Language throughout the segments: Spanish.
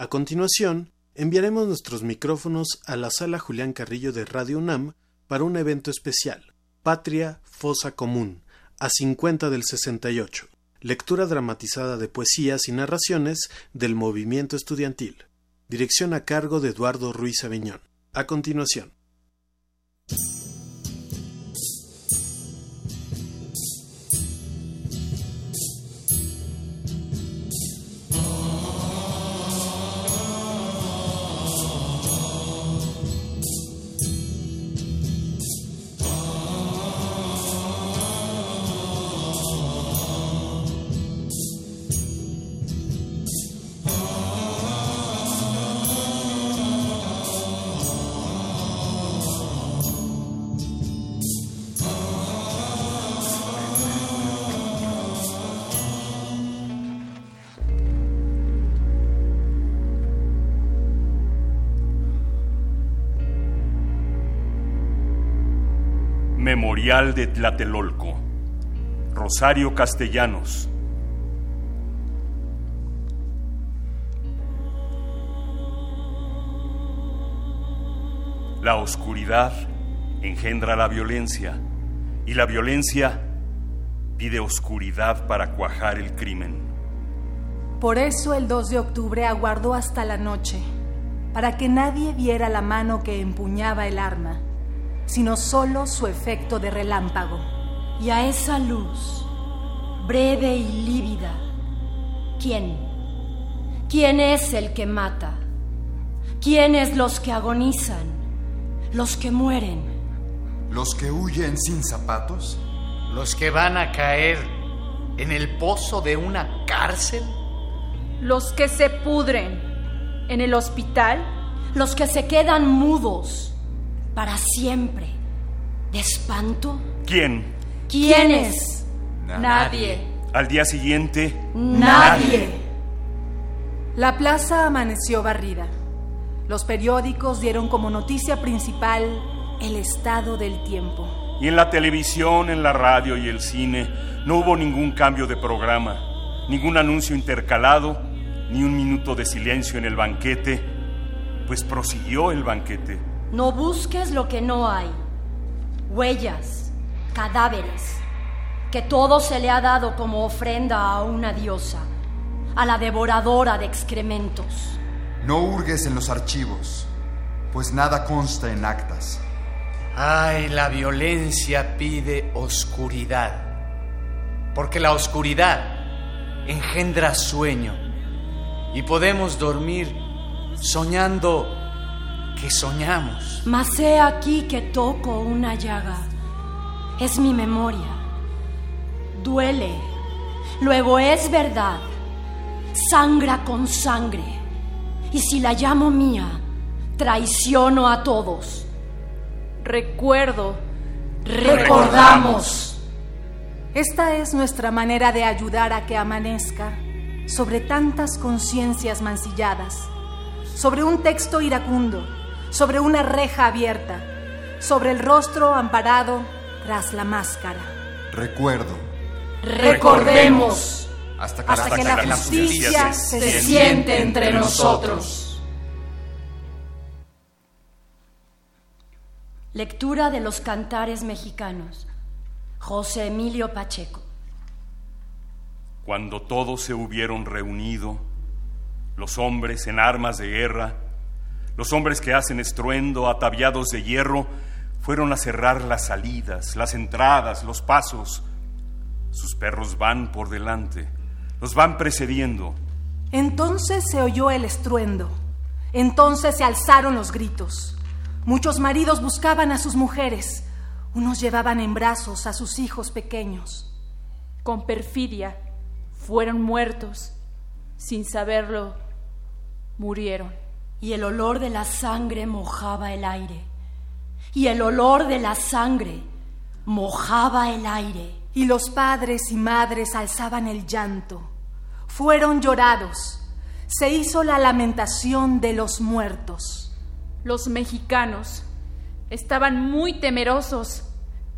A continuación, enviaremos nuestros micrófonos a la sala Julián Carrillo de Radio UNAM para un evento especial, Patria Fosa Común, a 50 del 68, lectura dramatizada de poesías y narraciones del movimiento estudiantil. Dirección a cargo de Eduardo Ruiz Aviñón. A continuación. Tlatelolco. Rosario Castellanos. La oscuridad engendra la violencia y la violencia pide oscuridad para cuajar el crimen. Por eso el 2 de octubre aguardó hasta la noche, para que nadie viera la mano que empuñaba el arma sino solo su efecto de relámpago. Y a esa luz, breve y lívida, ¿quién? ¿Quién es el que mata? ¿Quiénes los que agonizan? ¿Los que mueren? ¿Los que huyen sin zapatos? ¿Los que van a caer en el pozo de una cárcel? ¿Los que se pudren en el hospital? ¿Los que se quedan mudos? Para siempre. ¿De espanto? ¿Quién? ¿Quiénes? Nadie. Al día siguiente. Nadie. La plaza amaneció barrida. Los periódicos dieron como noticia principal el estado del tiempo. Y en la televisión, en la radio y el cine no hubo ningún cambio de programa, ningún anuncio intercalado, ni un minuto de silencio en el banquete, pues prosiguió el banquete. No busques lo que no hay. Huellas, cadáveres, que todo se le ha dado como ofrenda a una diosa, a la devoradora de excrementos. No hurgues en los archivos, pues nada consta en actas. Ay, la violencia pide oscuridad, porque la oscuridad engendra sueño y podemos dormir soñando que soñamos. Mas he aquí que toco una llaga. Es mi memoria. Duele. Luego es verdad. Sangra con sangre. Y si la llamo mía, traiciono a todos. Recuerdo. Recordamos. Esta es nuestra manera de ayudar a que amanezca sobre tantas conciencias mancilladas, sobre un texto iracundo sobre una reja abierta, sobre el rostro amparado tras la máscara. Recuerdo. Recordemos. Hasta que, la, justicia, se, siente entre nosotros. Lectura de los cantares mexicanos. José Emilio Pacheco. Cuando todos se hubieron reunido, los hombres en armas de guerra, los hombres que hacen estruendo, ataviados de hierro, fueron a cerrar las salidas, las entradas, los pasos. Sus perros van por delante, los van precediendo. Entonces se oyó el estruendo, entonces se alzaron los gritos. Muchos maridos buscaban a sus mujeres, unos llevaban en brazos a sus hijos pequeños. Con perfidia fueron muertos, sin saberlo, murieron y el olor de la sangre mojaba el aire. Y el olor de la sangre mojaba el aire. Y los padres y madres alzaban el llanto. Fueron llorados. Se hizo la lamentación de los muertos. Los mexicanos estaban muy temerosos.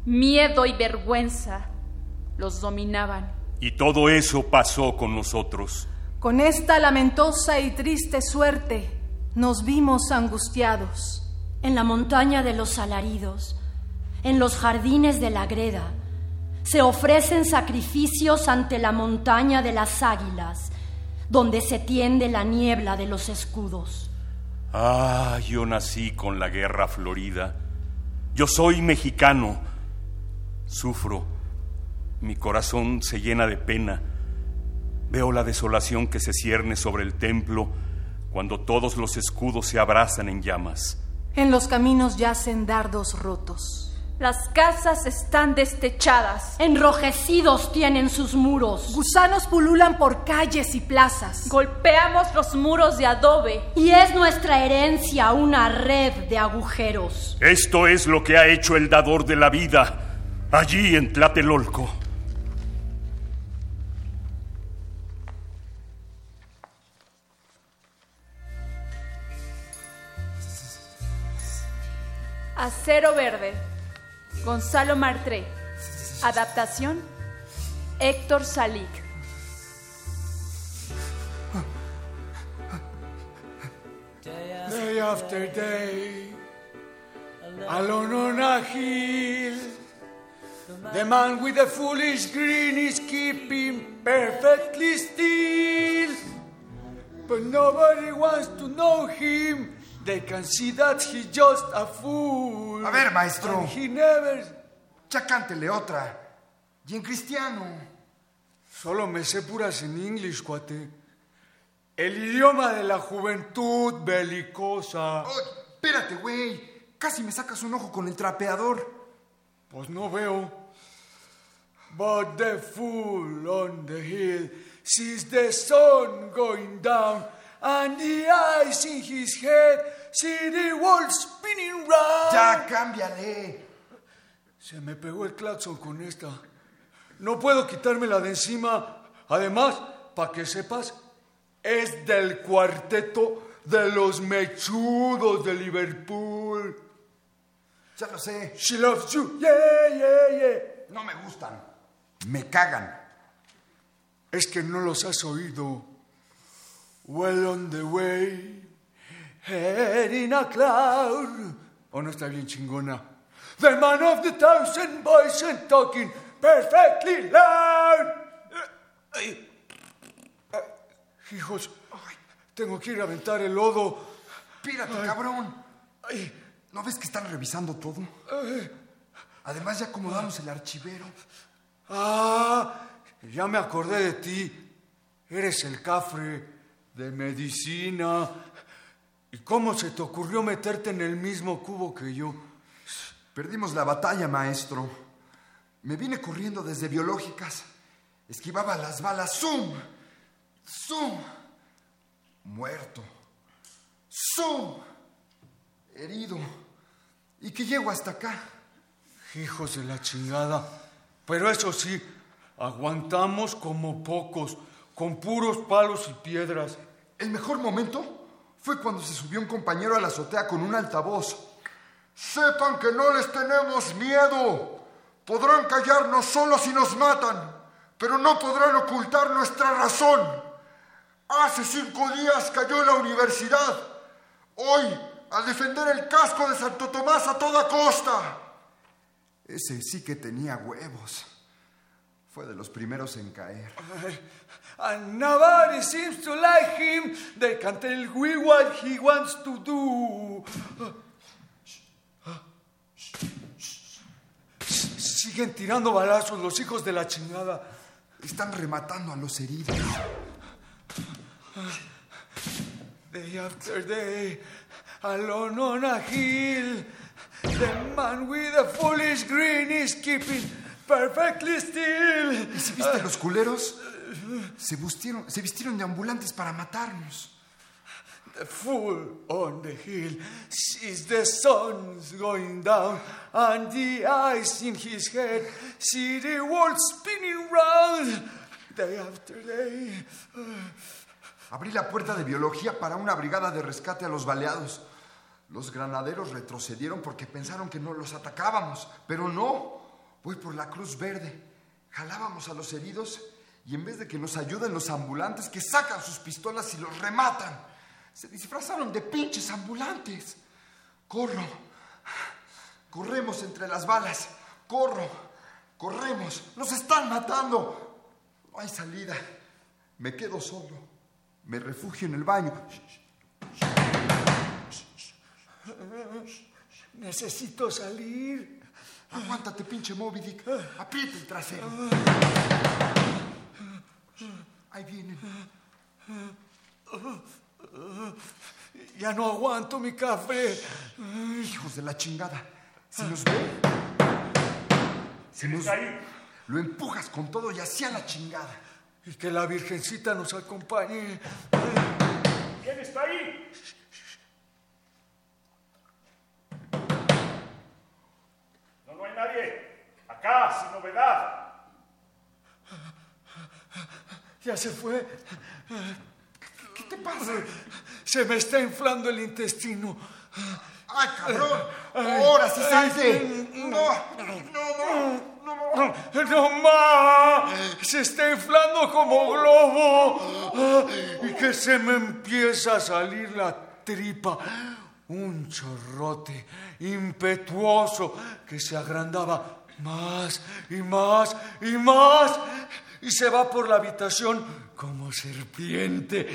Miedo y vergüenza los dominaban. Y todo eso pasó con nosotros. Con esta lamentosa y triste suerte nos vimos angustiados. En la montaña de los alaridos, en los jardines de la greda, se ofrecen sacrificios ante la montaña de las águilas, donde se tiende la niebla de los escudos. Ah, yo nací con la guerra florida. Yo soy mexicano. Sufro. Mi corazón se llena de pena. Veo la desolación que se cierne sobre el templo cuando todos los escudos se abrazan en llamas. En los caminos yacen dardos rotos. Las casas están destechadas. Enrojecidos tienen sus muros. Gusanos pululan por calles y plazas. Golpeamos los muros de adobe. Y es nuestra herencia una red de agujeros. Esto es lo que ha hecho el dador de la vida allí en Tlatelolco. Acero verde. Gonzalo Martré. Adaptación. Héctor Salik. Day after day, alone on a hill, the man with the foolish grin is keeping perfectly still. But nobody wants to know him. They can see that he's just a fool. A ver, maestro. And he never. Ya cántele otra. Y en cristiano. Solo me sé puras en inglés, cuate. El idioma de la juventud belicosa. Oh, espérate, güey. Casi me sacas un ojo con el trapeador. Pues no veo. But the fool on the hill sees the sun going down, and the eyes in his head see the world spinning round. Ya, cámbiale. Se me pegó el claxon con esta. No puedo quitármela de encima. Además, para que sepas, es del cuarteto de los mechudos de Liverpool. Ya lo sé. She loves you, yeah, yeah, yeah. No me gustan. Me cagan. Es que no los has oído. Well on the way, head in a cloud. ¿O no está bien chingona? The man of the thousand voices talking perfectly loud. Ay, ay, hijos, ay, tengo que ir a aventar el lodo. Pírate, cabrón. ¿No ves que están revisando todo? Además, ya acomodamos el archivero. Ah, ya me acordé de ti. Eres el cafre de medicina. ¿Y cómo se te ocurrió meterte en el mismo cubo que yo? Perdimos la batalla, maestro. Me vine corriendo desde biológicas. Esquivaba las balas. ¡Zoom! ¡Zoom! Muerto. ¡Zoom! Herido. ¿Y que llego hasta acá? Hijos de la chingada. Pero eso sí, aguantamos como pocos, con puros palos y piedras. El mejor momento fue cuando se subió un compañero a la azotea con un altavoz. Sepan que no les tenemos miedo. Podrán callarnos solo si nos matan, pero no podrán ocultar nuestra razón. Hace cinco días cayó la universidad. Hoy, a defender el casco de Santo Tomás a toda costa. Ese sí que tenía huevos. Fue de los primeros en caer. And nobody seems to like him. They can tell we what he wants to do. Siguen tirando balazos los hijos de la chingada. Están rematando a los heridos. Day after day, alone on a hill, the man with a foolish grin is keeping perfectly still. ¿Y si viste los culeros? Se vistieron, se vistieron de ambulantes para matarnos. The fool on the hill sees the sun's going down, and the eyes in his head see the world spinning round. Day after day. Abrí la puerta de biología para una brigada de rescate a los baleados. Los granaderos retrocedieron porque pensaron que no los atacábamos, pero no. Voy por la Cruz Verde. Jalábamos a los heridos Y en vez de que nos ayuden los ambulantes que sacan sus pistolas y los rematan, se disfrazaron de pinches ambulantes. Corro. Corremos entre las balas. Corro. Corremos. Nos están matando. No hay salida. Me quedo solo. Me refugio en el baño. Necesito salir. Aguántate, pinche Moby Dick. Aprieta el trasero. Ahí vienen. Ya no aguanto mi café. Hijos de la chingada. Si nos ven, si nos ahí? lo empujas con todo y hacia la chingada. Y que la Virgencita nos acompañe. ¿Quién está ahí? No, hay nadie. Acá, sin novedad. Ya se fue. ¿Qué te pasa? Se me está inflando el intestino. ¡Ay, cabrón! ¡Ahora sí salte! ¡No! ¡No, no! ¡No! ¡No más! Se está inflando como globo. Y que se me empieza a salir la tripa. Un chorrote impetuoso que se agrandaba más y más y más. Y se va por la habitación como serpiente.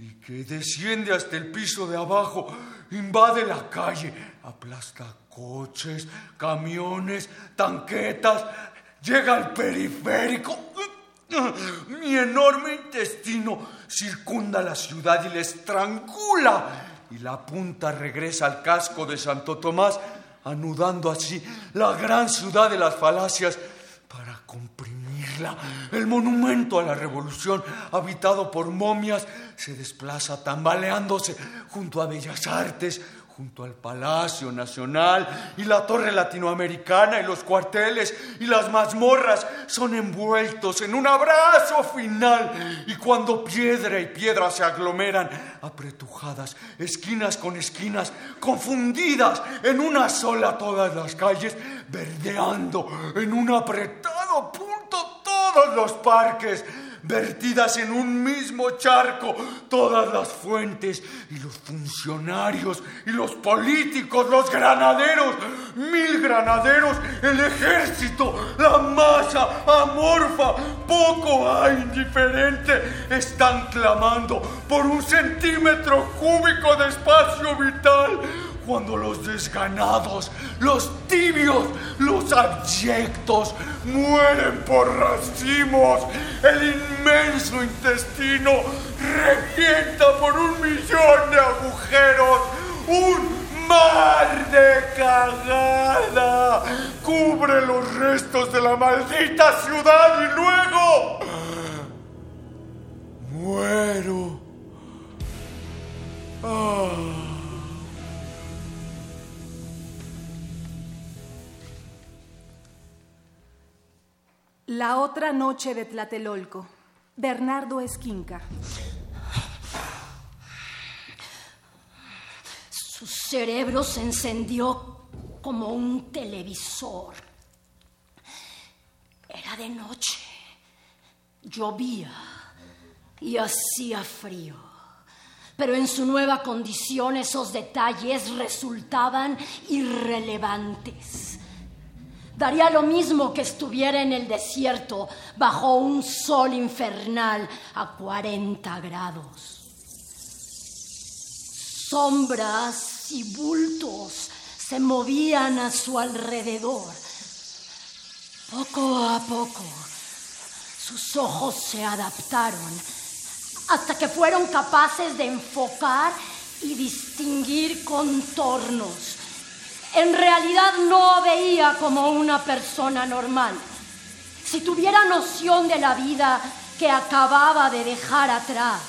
Y que desciende hasta el piso de abajo. Invade la calle. Aplasta coches, camiones, tanquetas. Llega al periférico. Mi enorme intestino circunda la ciudad y la estrangula. Y la punta regresa al casco de Santo Tomás, anudando así la gran ciudad de las falacias para comprimirla. El monumento a la revolución, habitado por momias, se desplaza tambaleándose junto a Bellas Artes, junto al Palacio Nacional y la Torre Latinoamericana y los cuarteles y las mazmorras son envueltos en un abrazo final. Y cuando piedra y piedra se aglomeran apretujadas, esquinas con esquinas, confundidas en una sola todas las calles, verdeando en un apretado punto todos los parques vertidas en un mismo charco todas las fuentes y los funcionarios y los políticos, los granaderos, mil granaderos, el ejército, la masa amorfa, poco a indiferente, están clamando por un centímetro cúbico de espacio vital cuando los desganados, los tibios, los abyectos mueren por racimos, el inmenso intestino revienta por un millón de agujeros, un mar de cagada cubre los restos de la maldita ciudad y luego muero. Ah. La otra noche de Tlatelolco. Bernardo Esquinca. Su cerebro se encendió como un televisor. Era de noche. Llovía y hacía frío. Pero en su nueva condición esos detalles resultaban irrelevantes. Daría lo mismo que estuviera en el desierto bajo un sol infernal a 40 grados. Sombras y bultos se movían a su alrededor. Poco a poco, sus ojos se adaptaron hasta que fueron capaces de enfocar y distinguir contornos. En realidad no veía como una persona normal. Si tuviera noción de la vida que acababa de dejar atrás,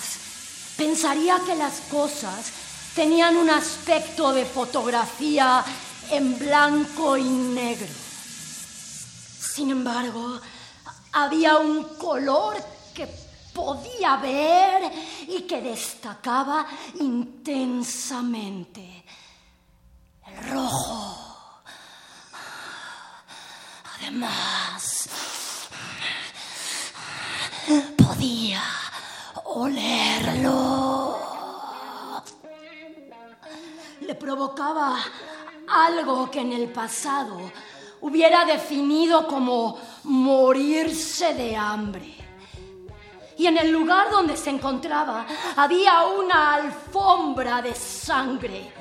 pensaría que las cosas tenían un aspecto de fotografía en blanco y negro. Sin embargo, había un color que podía ver y que destacaba intensamente. Rojo. Además, olerlo. Le provocaba algo que en el pasado hubiera definido como morirse de hambre. Y en el lugar donde se encontraba había una alfombra de sangre.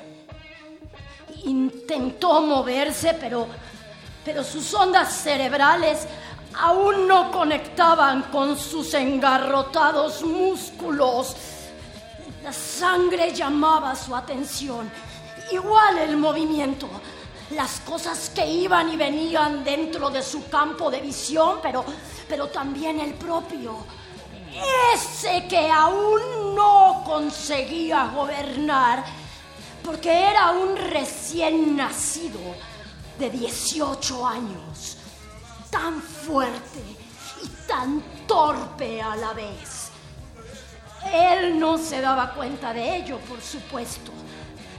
Intentó moverse, pero, pero sus ondas cerebrales aún no conectaban con sus engarrotados músculos. La sangre llamaba su atención, igual el movimiento las cosas que iban y venían dentro de su campo de visión, pero, pero también el propio. Ese que aún no conseguía gobernar, porque era un recién nacido de 18 años, tan fuerte y tan torpe a la vez. Él no se daba cuenta de ello, por supuesto.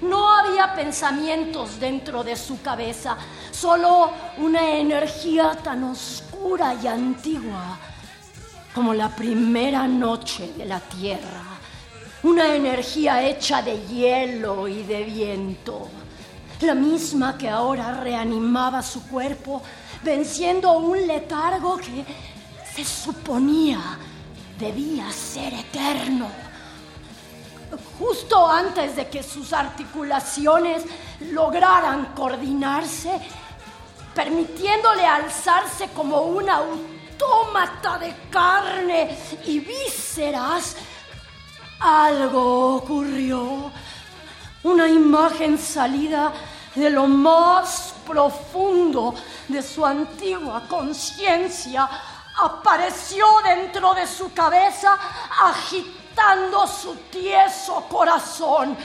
No había pensamientos dentro de su cabeza, solo una energía tan oscura y antigua como la primera noche de la tierra. Una energía hecha de hielo y de viento. La misma que ahora reanimaba su cuerpo, venciendo un letargo que se suponía debía ser eterno justo antes de que sus articulaciones lograran coordinarse, permitiéndole alzarse como un autómata de carne y vísceras, algo ocurrió. Una imagen salida de lo más profundo de su antigua conciencia apareció dentro de su cabeza agitando su tieso corazón.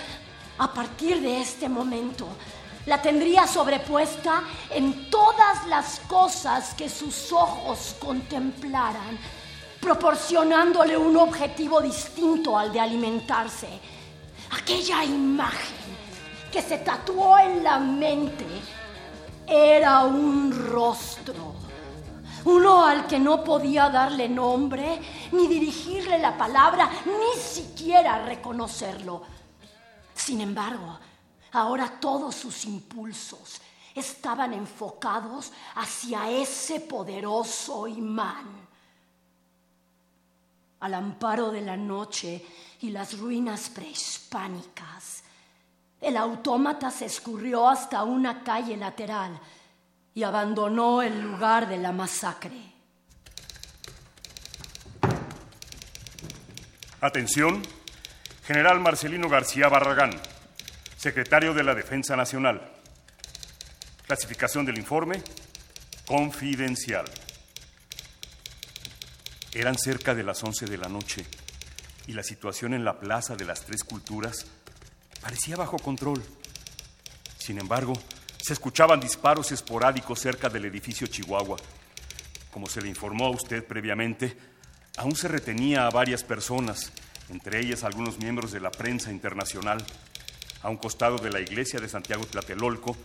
A partir de este momento, la tendría sobrepuesta en todas las cosas que sus ojos contemplaran, proporcionándole un objetivo distinto al de alimentarse. Aquella imagen que se tatuó en la mente era un rostro uno al que no podía darle nombre, ni dirigirle la palabra, ni siquiera reconocerlo. Sin embargo, ahora todos sus impulsos estaban enfocados hacia ese poderoso imán. Al amparo de la noche y las ruinas prehispánicas, el autómata se escurrió hasta una calle lateral y abandonó el lugar de la masacre. Atención, General Marcelino García Barragán, secretario de la Defensa Nacional. Clasificación del informe, confidencial. Eran cerca de las 11 de la noche y la situación en la Plaza de las Tres Culturas parecía bajo control. Sin embargo, se escuchaban disparos esporádicos cerca del edificio Chihuahua. Como se le informó a usted previamente, aún se retenía a varias personas, entre ellas algunos miembros de la prensa internacional, a un costado de la iglesia de Santiago Tlatelolco,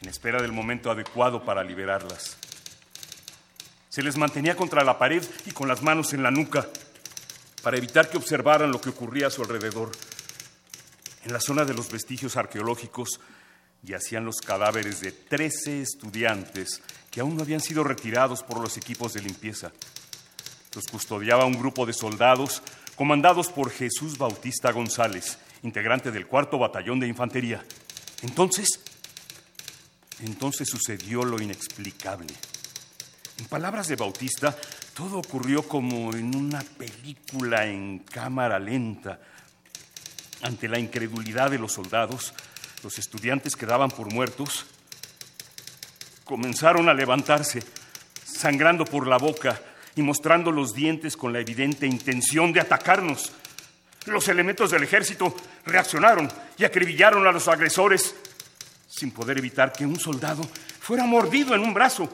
en espera del momento adecuado para liberarlas. Se les mantenía contra la pared y con las manos en la nuca, para evitar que observaran lo que ocurría a su alrededor. En la zona de los vestigios arqueológicos yacían los cadáveres de 13 estudiantes que aún no habían sido retirados por los equipos de limpieza. Los custodiaba un grupo de soldados comandados por Jesús Bautista González, integrante del cuarto batallón de infantería. Entonces, entonces sucedió lo inexplicable. En palabras de Bautista, todo ocurrió como en una película en cámara lenta. Ante la incredulidad de los soldados, los estudiantes que daban por muertos comenzaron a levantarse, sangrando por la boca y mostrando los dientes con la evidente intención de atacarnos. Los elementos del ejército reaccionaron y acribillaron a los agresores sin poder evitar que un soldado fuera mordido en un brazo.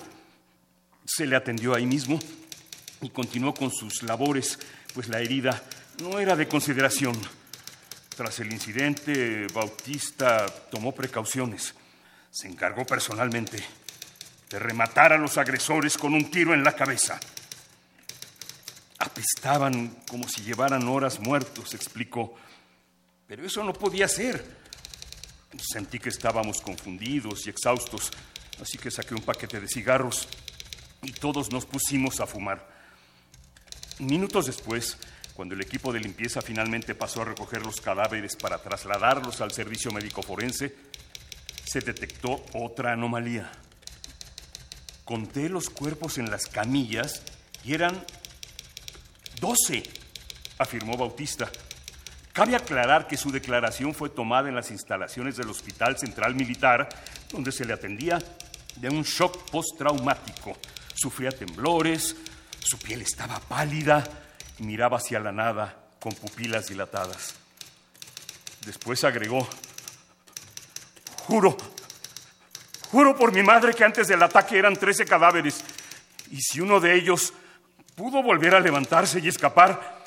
Se le atendió ahí mismo y continuó con sus labores, pues la herida no era de consideración. Tras el incidente, Bautista tomó precauciones. Se encargó personalmente de rematar a los agresores con un tiro en la cabeza. Apestaban como si llevaran horas muertos, explicó. Pero eso no podía ser. Sentí que estábamos confundidos y exhaustos, así que saqué un paquete de cigarros y todos nos pusimos a fumar. Minutos después, cuando el equipo de limpieza finalmente pasó a recoger los cadáveres para trasladarlos al servicio médico forense, se detectó otra anomalía. Conté los cuerpos en las camillas y eran doce, afirmó Bautista. Cabe aclarar que su declaración fue tomada en las instalaciones del Hospital Central Militar, donde se le atendía de un shock postraumático. Sufría temblores, su piel estaba pálida y miraba hacia la nada con pupilas dilatadas. Después agregó, juro, juro por mi madre que antes del ataque eran trece cadáveres y si uno de ellos pudo volver a levantarse y escapar,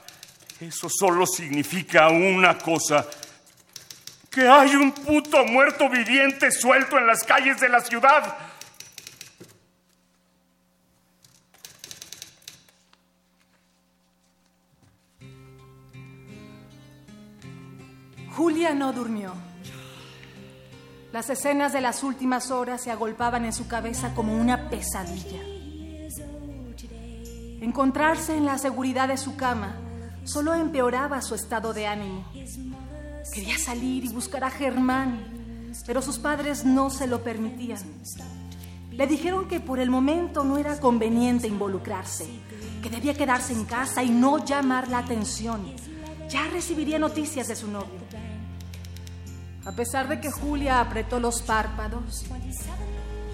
eso solo significa una cosa, que hay un puto muerto viviente suelto en las calles de la ciudad. Julia no durmió. Las escenas de las últimas horas se agolpaban en su cabeza como una pesadilla. Encontrarse en la seguridad de su cama solo empeoraba su estado de ánimo. Quería salir y buscar a Germán, pero sus padres no se lo permitían. Le dijeron que por el momento no era conveniente involucrarse, que debía quedarse en casa y no llamar la atención. Ya recibiría noticias de su novio. A pesar de que Julia apretó los párpados,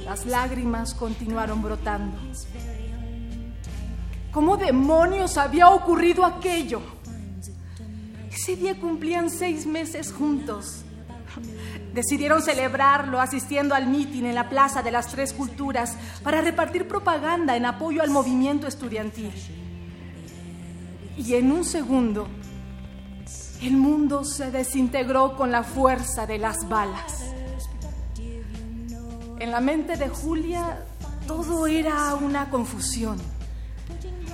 las lágrimas continuaron brotando. ¿Cómo demonios había ocurrido aquello? Ese día cumplían seis meses juntos. Decidieron celebrarlo asistiendo al mitin en la Plaza de las Tres Culturas para repartir propaganda en apoyo al movimiento estudiantil. Y en un segundo, el mundo se desintegró con la fuerza de las balas. En la mente de Julia todo era una confusión.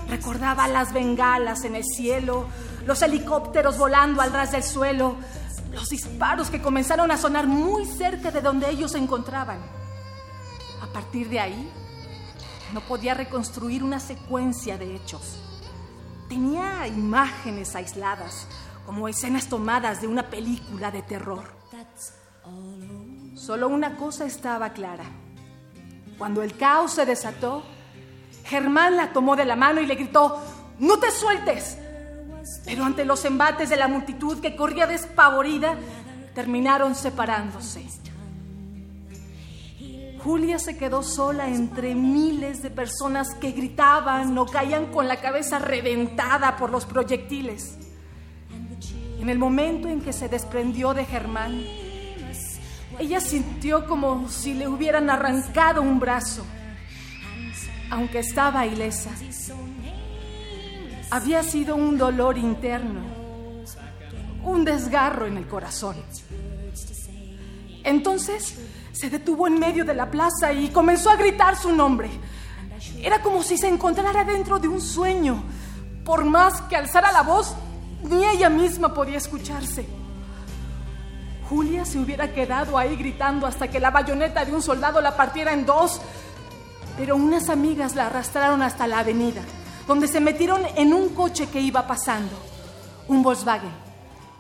Recordaba las bengalas en el cielo, los helicópteros volando al ras del suelo, los disparos que comenzaron a sonar muy cerca de donde ellos se encontraban. A partir de ahí, no podía reconstruir una secuencia de hechos. Tenía imágenes aisladas, como escenas tomadas de una película de terror. Solo una cosa estaba clara. Cuando el caos se desató, Germán la tomó de la mano y le gritó, ¡No te sueltes! Pero ante los embates de la multitud que corría despavorida, terminaron separándose. Julia se quedó sola entre miles de personas que gritaban o caían con la cabeza reventada por los proyectiles. En el momento en que se desprendió de Germán, ella sintió como si le hubieran arrancado un brazo, aunque estaba ilesa. Había sido un dolor interno, un desgarro en el corazón. Entonces se detuvo en medio de la plaza y comenzó a gritar su nombre. Era como si se encontrara dentro de un sueño. Por más que alzara la voz, ni ella misma podía escucharse. Julia se hubiera quedado ahí gritando hasta que la bayoneta de un soldado la partiera en dos, pero unas amigas la arrastraron hasta la avenida, donde se metieron en un coche que iba pasando, un Volkswagen.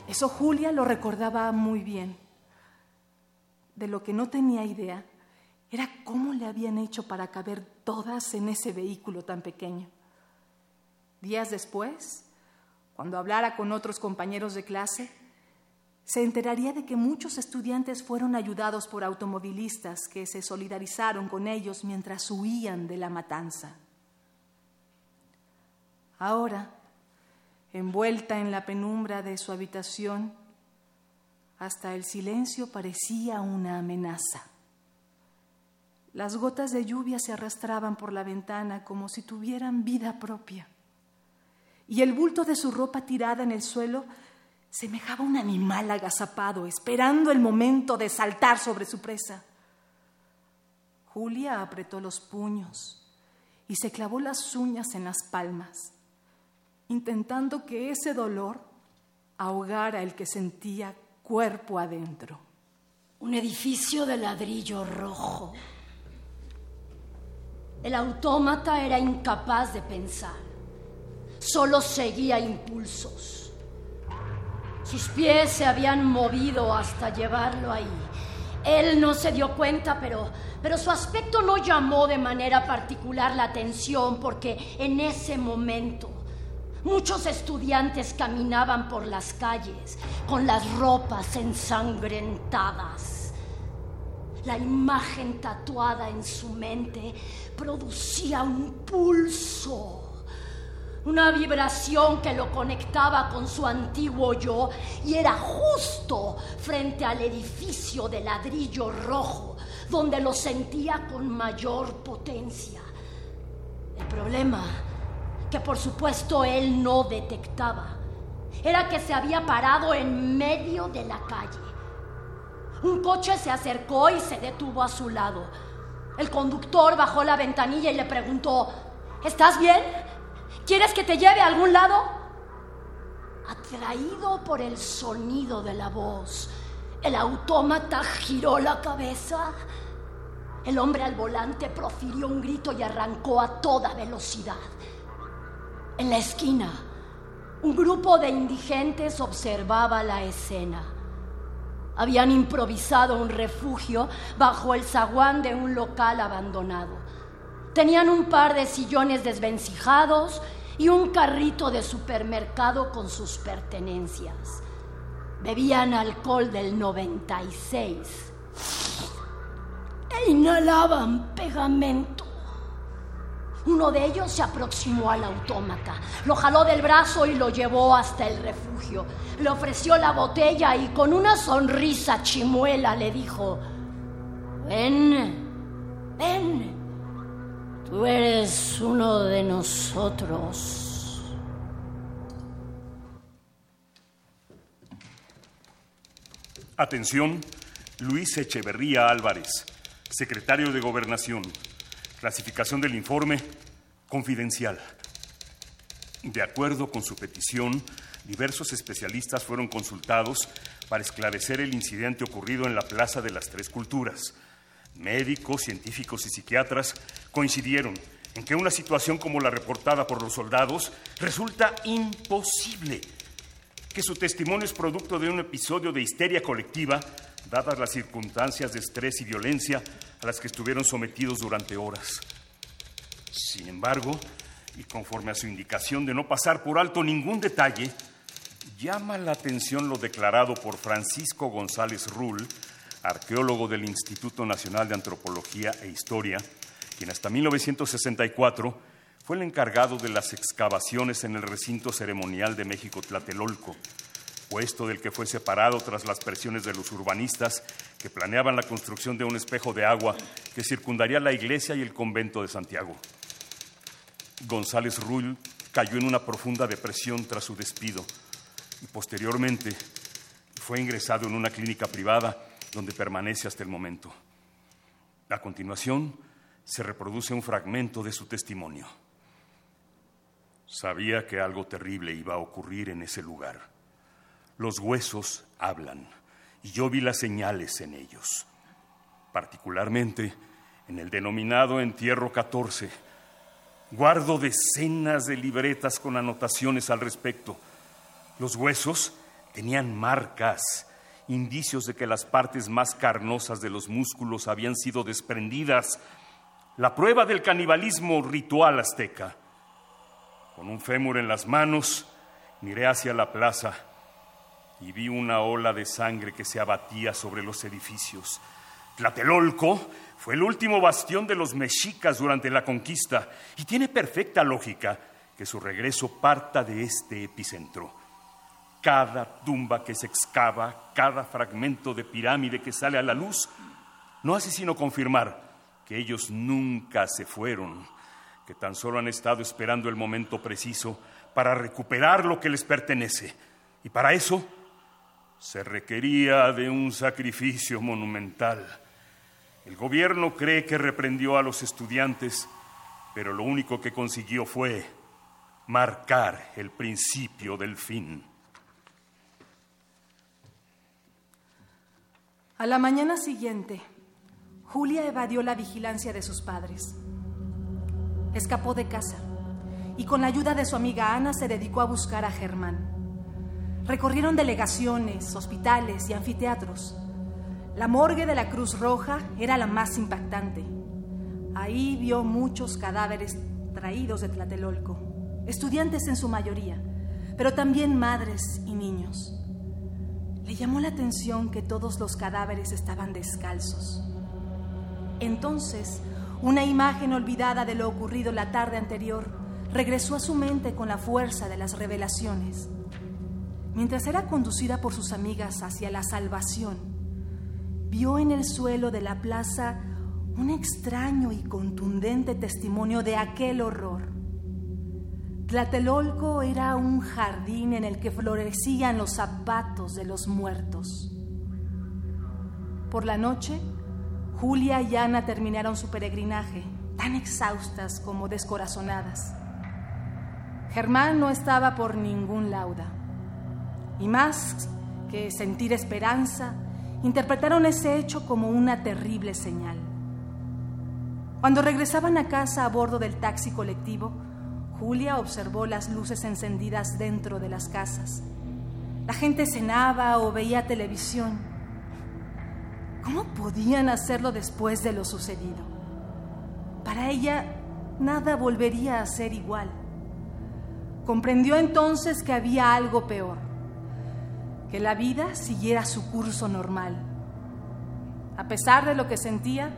Eso Julia lo recordaba muy bien. De lo que no tenía idea era cómo le habían hecho para caber todas en ese vehículo tan pequeño. Días después, cuando hablara con otros compañeros de clase, se enteraría de que muchos estudiantes fueron ayudados por automovilistas que se solidarizaron con ellos mientras huían de la matanza. Ahora, envuelta en la penumbra de su habitación, hasta el silencio parecía una amenaza. Las gotas de lluvia se arrastraban por la ventana como si tuvieran vida propia y el bulto de su ropa tirada en el suelo semejaba un animal agazapado, esperando el momento de saltar sobre su presa. Julia apretó los puños y se clavó las uñas en las palmas. intentando que ese dolor ahogara el que sentía cuerpo adentro. Un edificio de ladrillo rojo. El autómata era incapaz de pensar, solo seguía impulsos. Sus pies se habían movido hasta llevarlo ahí. Él no se dio cuenta, pero, pero su aspecto no llamó de manera particular la atención porque en ese momento muchos estudiantes caminaban por las calles con las ropas ensangrentadas. La imagen tatuada en su mente producía un pulso una vibración que lo conectaba con su antiguo yo y era justo frente al edificio de ladrillo rojo donde lo sentía con mayor potencia. El problema, que por supuesto él no detectaba, era que se había parado en medio de la calle. Un coche se acercó y se detuvo a su lado. El conductor bajó la ventanilla y le preguntó, ¿Estás bien? ¿Quieres que te lleve a algún lado? Atraído por el sonido de la voz, el autómata giró la cabeza. El hombre al volante profirió un grito y arrancó a toda velocidad. En la esquina, un grupo de indigentes observaba la escena. Habían improvisado un refugio bajo el zaguán de un local abandonado. Tenían un par de sillones desvencijados y un carrito de supermercado con sus pertenencias. Bebían alcohol del 96 e inhalaban pegamento. Uno de ellos se aproximó al autómata, lo jaló del brazo y lo llevó hasta el refugio. Le ofreció la botella y con una sonrisa chimuela le dijo, ven, ven, Tú eres uno de nosotros. Atención, Luis Echeverría Álvarez, secretario de Gobernación. Clasificación del informe confidencial. De acuerdo con su petición, diversos especialistas fueron consultados para esclarecer el incidente ocurrido en la Plaza de las Tres Culturas. Médicos, científicos y psiquiatras coincidieron en que una situación como la reportada por los soldados resulta imposible, que su testimonio es producto de un episodio de histeria colectiva, dadas las circunstancias de estrés y violencia a las que estuvieron sometidos durante horas. Sin embargo, y conforme a su indicación de no pasar por alto ningún detalle, llama la atención lo declarado por Francisco González Rull, arqueólogo del Instituto Nacional de Antropología e Historia, quien hasta 1964 fue el encargado de las excavaciones en el recinto ceremonial de México Tlatelolco, puesto del que fue separado tras las presiones de los urbanistas que planeaban la construcción de un espejo de agua que circundaría la iglesia y el convento de Santiago. González Rull cayó en una profunda depresión tras su despido y posteriormente fue ingresado en una clínica privada donde permanece hasta el momento. A continuación, se reproduce un fragmento de su testimonio. Sabía que algo terrible iba a ocurrir en ese lugar. Los huesos hablan y yo vi las señales en ellos, particularmente en el denominado entierro 14. Guardo decenas de libretas con anotaciones al respecto. Los huesos tenían marcas indicios de que las partes más carnosas de los músculos habían sido desprendidas, la prueba del canibalismo ritual azteca. Con un fémur en las manos, miré hacia la plaza y vi una ola de sangre que se abatía sobre los edificios. Tlatelolco fue el último bastión de los mexicas durante la conquista y tiene perfecta lógica que su regreso parta de este epicentro. Cada tumba que se excava, cada fragmento de pirámide que sale a la luz, no hace sino confirmar que ellos nunca se fueron, que tan solo han estado esperando el momento preciso para recuperar lo que les pertenece. Y para eso se requería de un sacrificio monumental. El gobierno cree que reprendió a los estudiantes, pero lo único que consiguió fue marcar el principio del fin. A la mañana siguiente, Julia evadió la vigilancia de sus padres. Escapó de casa y con la ayuda de su amiga Ana se dedicó a buscar a Germán. Recorrieron delegaciones, hospitales y anfiteatros. La morgue de la Cruz Roja era la más impactante. Ahí vio muchos cadáveres traídos de Tlatelolco, estudiantes en su mayoría, pero también madres y niños. Le llamó la atención que todos los cadáveres estaban descalzos. Entonces, una imagen olvidada de lo ocurrido la tarde anterior regresó a su mente con la fuerza de las revelaciones. Mientras era conducida por sus amigas hacia la salvación, vio en el suelo de la plaza un extraño y contundente testimonio de aquel horror. Tlatelolco era un jardín en el que florecían los zapatos de los muertos. Por la noche, Julia y Ana terminaron su peregrinaje, tan exhaustas como descorazonadas. Germán no estaba por ningún lauda. Y más que sentir esperanza, interpretaron ese hecho como una terrible señal. Cuando regresaban a casa a bordo del taxi colectivo, Julia observó las luces encendidas dentro de las casas. La gente cenaba o veía televisión. ¿Cómo podían hacerlo después de lo sucedido? Para ella, nada volvería a ser igual. Comprendió entonces que había algo peor, que la vida siguiera su curso normal. A pesar de lo que sentía,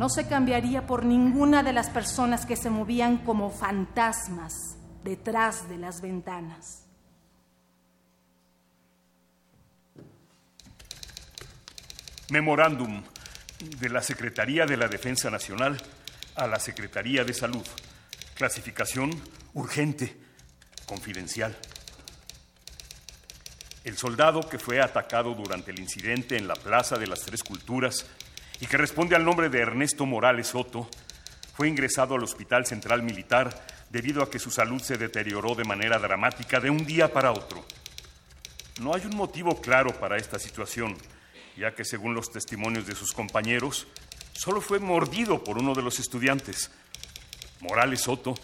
no se cambiaría por ninguna de las personas que se movían como fantasmas detrás de las ventanas. Memorándum de la Secretaría de la Defensa Nacional a la Secretaría de Salud. Clasificación urgente, confidencial. El soldado que fue atacado durante el incidente en la Plaza de las Tres Culturas y que responde al nombre de Ernesto Morales Soto, fue ingresado al Hospital Central Militar debido a que su salud se deterioró de manera dramática de un día para otro. No hay un motivo claro para esta situación, ya que según los testimonios de sus compañeros, solo fue mordido por uno de los estudiantes. Morales Soto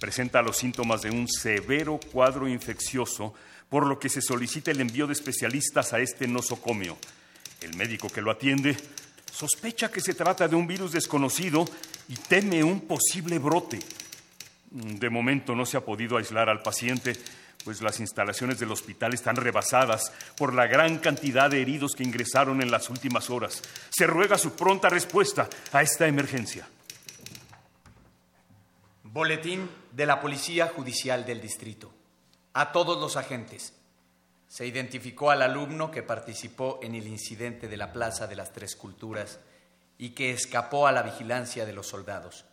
presenta los síntomas de un severo cuadro infeccioso, por lo que se solicita el envío de especialistas a este nosocomio. El médico que lo atiende Sospecha que se trata de un virus desconocido y teme un posible brote. De momento no se ha podido aislar al paciente, pues las instalaciones del hospital están rebasadas por la gran cantidad de heridos que ingresaron en las últimas horas. Se ruega su pronta respuesta a esta emergencia. Boletín de la Policía Judicial del Distrito. A todos los agentes. Se identificó al alumno que participó en el incidente de la Plaza de las Tres Culturas y que escapó a la vigilancia de los soldados.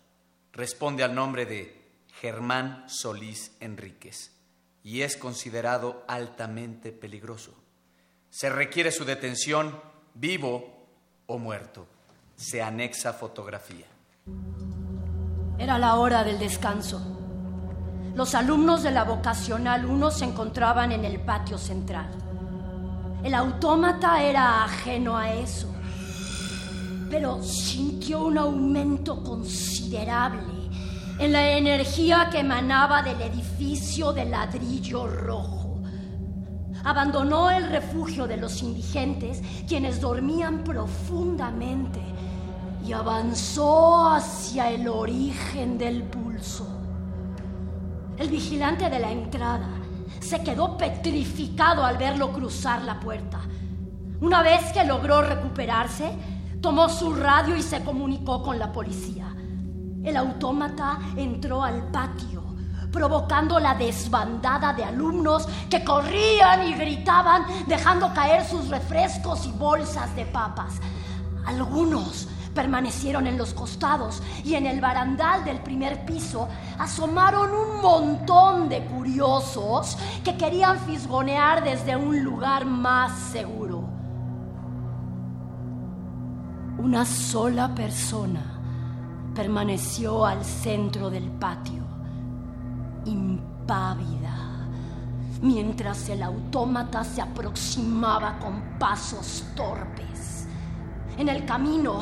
Responde al nombre de Germán Solís Enríquez y es considerado altamente peligroso. Se requiere su detención vivo o muerto. Se anexa fotografía. Era la hora del descanso. Los alumnos de la vocacional 1 se encontraban en el patio central. El autómata era ajeno a eso, pero sintió un aumento considerable en la energía que emanaba del edificio de ladrillo rojo. Abandonó el refugio de los indigentes, quienes dormían profundamente, y avanzó hacia el origen del pulso. El vigilante de la entrada se quedó petrificado al verlo cruzar la puerta. Una vez que logró recuperarse, tomó su radio y se comunicó con la policía. El autómata entró al patio, provocando la desbandada de alumnos que corrían y gritaban, dejando caer sus refrescos y bolsas de papas. Algunos permanecieron en los costados y en el barandal del primer piso asomaron un montón de curiosos que querían fisgonear desde un lugar más seguro. Una sola persona permaneció al centro del patio, impávida, mientras el autómata se aproximaba con pasos torpes. En el camino,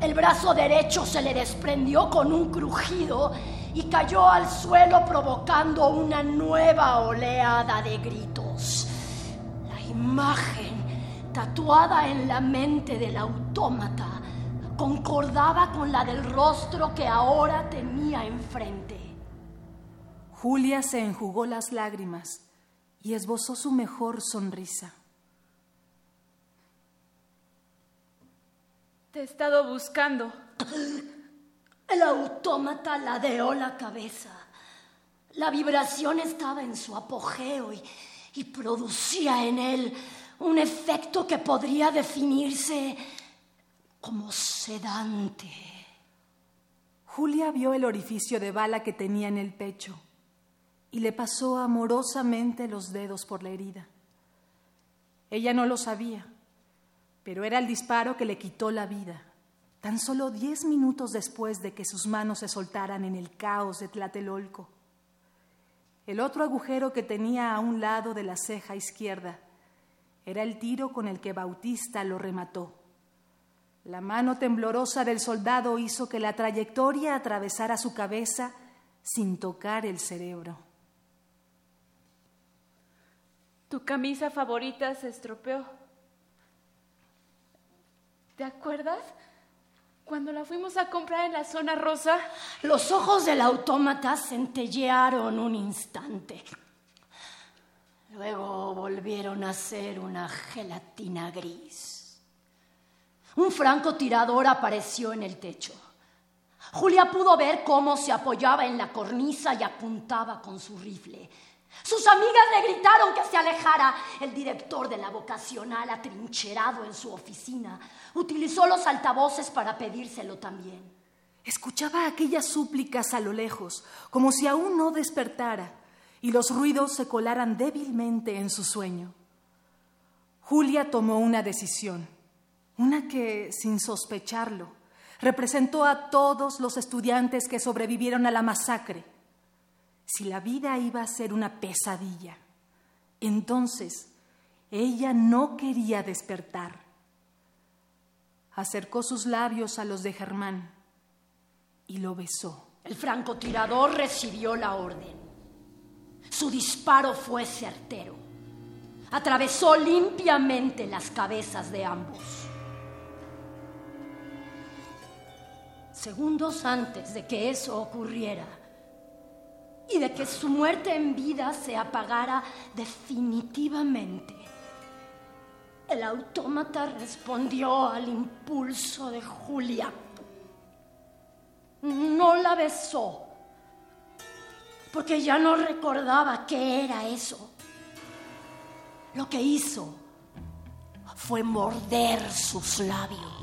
el brazo derecho se le desprendió con un crujido y cayó al suelo provocando una nueva oleada de gritos. La imagen tatuada en la mente del autómata concordaba con la del rostro que ahora tenía enfrente. Julia se enjugó las lágrimas y esbozó su mejor sonrisa. Te he estado buscando. El autómata ladeó la cabeza. La vibración estaba en su apogeo y, y producía en él un efecto que podría definirse como sedante. Julia vio el orificio de bala que tenía en el pecho y le pasó amorosamente los dedos por la herida. Ella no lo sabía pero era el disparo que le quitó la vida, tan solo diez minutos después de que sus manos se soltaran en el caos de Tlatelolco. El otro agujero que tenía a un lado de la ceja izquierda era el tiro con el que Bautista lo remató. La mano temblorosa del soldado hizo que la trayectoria atravesara su cabeza sin tocar el cerebro. Tu camisa favorita se estropeó. ¿Te acuerdas? Cuando la fuimos a comprar en la zona rosa. Los ojos del autómata centellearon un instante. Luego volvieron a ser una gelatina gris. Un francotirador apareció en el techo. Julia pudo ver cómo se apoyaba en la cornisa y apuntaba con su rifle. Sus amigas le gritaron que se alejara. El director de la vocacional, atrincherado en su oficina, utilizó los altavoces para pedírselo también. Escuchaba aquellas súplicas a lo lejos, como si aún no despertara, y los ruidos se colaran débilmente en su sueño. Julia tomó una decisión, una que, sin sospecharlo, representó a todos los estudiantes que sobrevivieron a la masacre si la vida iba a ser una pesadilla. Entonces, ella no quería despertar. Acercó sus labios a los de Germán y lo besó. El francotirador recibió la orden. Su disparo fue certero. Atravesó limpiamente las cabezas de ambos. Segundos antes de que eso ocurriera, y de que su muerte en vida se apagara definitivamente. El autómata respondió al impulso de Julia. No la besó, porque ya no recordaba qué era eso. Lo que hizo fue morder sus labios.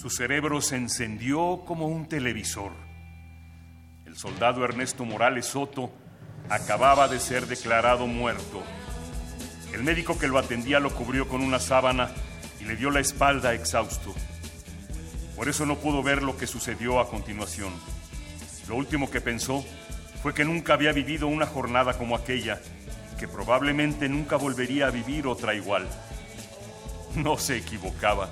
Su cerebro se encendió como un televisor. El soldado Ernesto Morales Soto acababa de ser declarado muerto. El médico que lo atendía lo cubrió con una sábana y le dio la espalda exhausto. Por eso no pudo ver lo que sucedió a continuación. Lo último que pensó fue que nunca había vivido una jornada como aquella, que probablemente nunca volvería a vivir otra igual. No se equivocaba.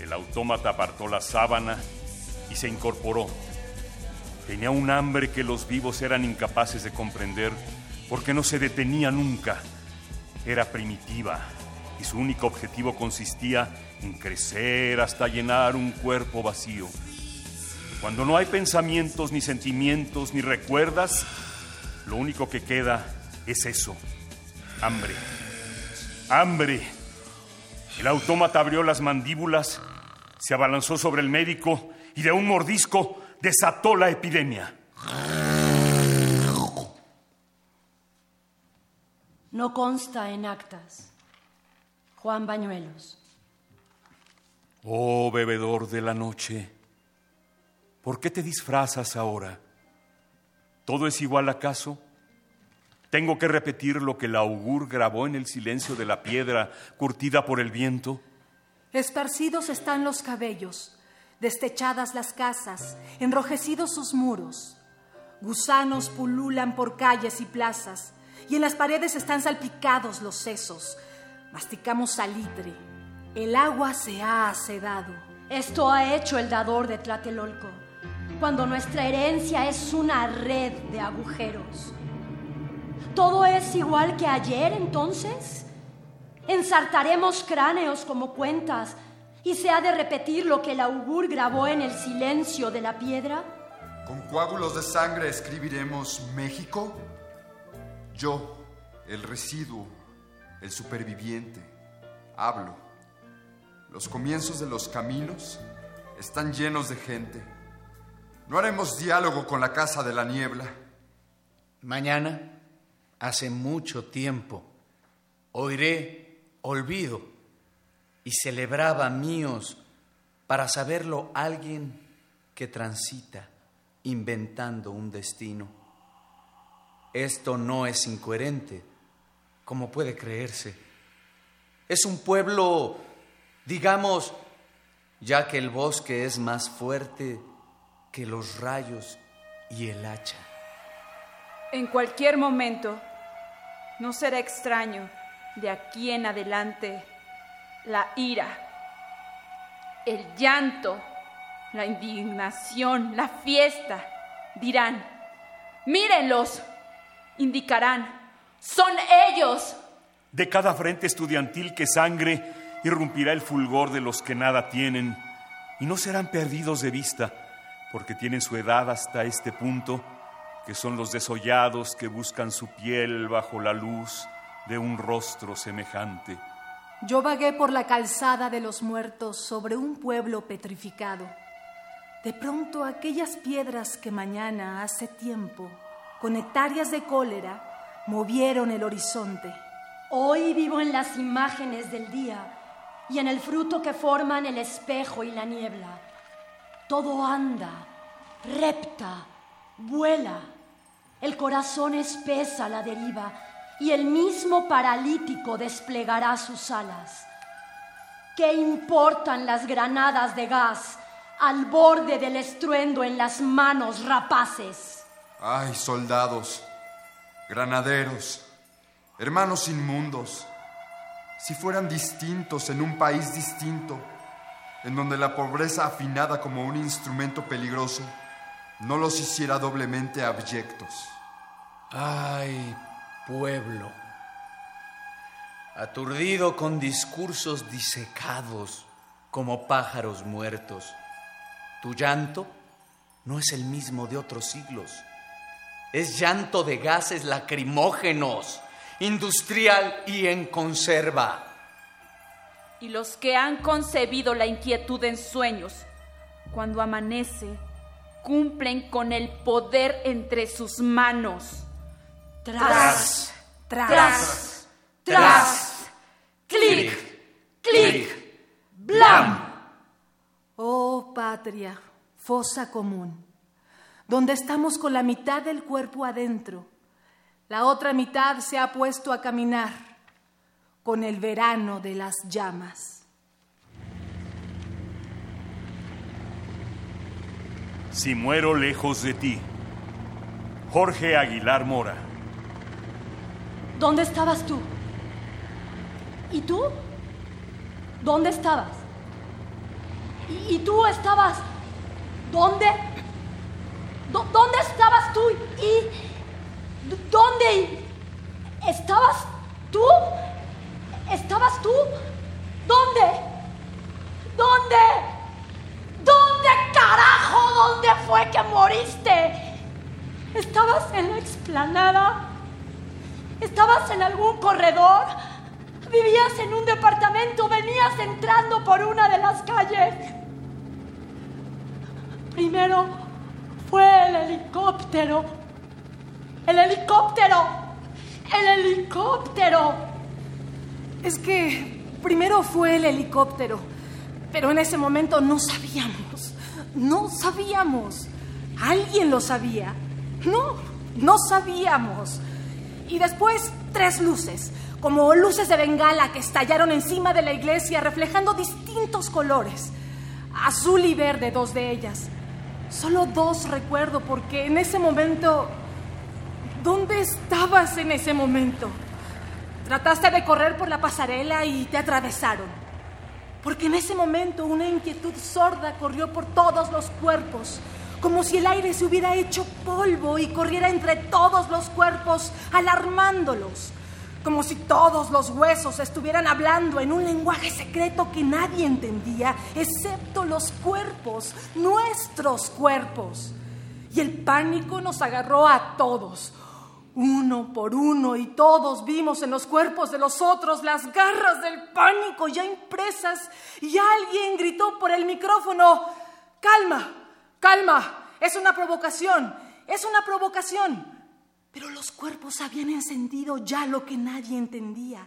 El autómata apartó la sábana y se incorporó. Tenía un hambre que los vivos eran incapaces de comprender porque no se detenía nunca. Era primitiva y su único objetivo consistía en crecer hasta llenar un cuerpo vacío. Cuando no hay pensamientos, ni sentimientos, ni recuerdas, lo único que queda es eso, hambre. Hambre. El autómata abrió las mandíbulas se abalanzó sobre el médico y de un mordisco desató la epidemia. No consta en actas. Juan Bañuelos. Oh bebedor de la noche, ¿por qué te disfrazas ahora? ¿Todo es igual acaso? ¿Tengo que repetir lo que el augur grabó en el silencio de la piedra curtida por el viento? Esparcidos están los cabellos, destechadas las casas, enrojecidos sus muros. Gusanos pululan por calles y plazas, y en las paredes están salpicados los sesos. Masticamos salitre. El agua se ha asedado. Esto ha hecho el dador de Tlatelolco, cuando nuestra herencia es una red de agujeros. ¿Todo es igual que ayer entonces? Ensartaremos cráneos como cuentas y se ha de repetir lo que el augur grabó en el silencio de la piedra. Con coágulos de sangre escribiremos México. Yo, el residuo, el superviviente, hablo. Los comienzos de los caminos están llenos de gente. No haremos diálogo con la casa de la niebla. Mañana, hace mucho tiempo, oiré olvido y celebraba míos para saberlo alguien que transita inventando un destino. Esto no es incoherente, como puede creerse. Es un pueblo, digamos, ya que el bosque es más fuerte que los rayos y el hacha. En cualquier momento, no será extraño de aquí en adelante la ira, el llanto, la indignación, la fiesta. Dirán, mírenlos, indicarán, son ellos. De cada frente estudiantil que sangre irrumpirá el fulgor de los que nada tienen y no serán perdidos de vista porque tienen su edad hasta este punto, que son los desollados que buscan su piel bajo la luz de un rostro semejante. Yo vagué por la calzada de los muertos sobre un pueblo petrificado. De pronto aquellas piedras que mañana hace tiempo, con hectáreas de cólera, movieron el horizonte. Hoy vivo en las imágenes del día y en el fruto que forman el espejo y la niebla. Todo anda, repta, vuela. El corazón espesa la deriva y el mismo paralítico desplegará sus alas. ¿Qué importan las granadas de gas al borde del estruendo en las manos rapaces? Ay, soldados, granaderos, hermanos inmundos, si fueran distintos en un país distinto, en donde la pobreza afinada como un instrumento peligroso no los hiciera doblemente abyectos. Ay, pueblo, aturdido con discursos disecados como pájaros muertos. Tu llanto no es el mismo de otros siglos. Es llanto de gases lacrimógenos, industrial y en conserva. Y los que han concebido la inquietud en sueños, cuando amanece, cumplen con el poder entre sus manos. Tras, tras, tras, clic, clic, blam. Oh patria, fosa común, donde estamos con la mitad del cuerpo adentro, la otra mitad se ha puesto a caminar con el verano de las llamas. Si muero lejos de ti. Jorge Aguilar Mora. ¿Dónde estabas tú? ¿Y tú? ¿Dónde estabas? ¿Y, tú estabas? ¿Dónde? ¿Dónde estabas tú? ¿Y dónde estabas tú? ¿Estabas tú? ¿Dónde? ¿Dónde? ¿Dónde carajo? ¿Dónde fue que moriste? ¿Estabas en la explanada? ¿Estabas en algún corredor? ¿Vivías en un departamento? ¿Venías entrando por una de las calles? Primero fue el helicóptero. ¡El helicóptero! ¡El helicóptero! Es que primero fue el helicóptero, pero en ese momento no sabíamos, no sabíamos. ¿Alguien lo sabía? No, no sabíamos. Y después tres luces, como luces de bengala que estallaron encima de la iglesia reflejando distintos colores. azul y verde dos de ellas. Solo dos recuerdo porque en ese momento... ¿Dónde estabas en ese momento? Trataste de correr por la pasarela y te atravesaron. Porque en ese momento una inquietud sorda corrió por todos los cuerpos, como si el aire se hubiera hecho polvo y corriera entre todos los cuerpos, alarmándolos, como si todos los huesos estuvieran hablando en un lenguaje secreto que nadie entendía, excepto los cuerpos, nuestros cuerpos. Y el pánico nos agarró a todos, uno por uno, y todos vimos en los cuerpos de los otros las garras del pánico ya impresas, y alguien gritó por el micrófono, calma, calma, es una provocación, es una provocación. Pero los cuerpos habían encendido ya lo que nadie entendía.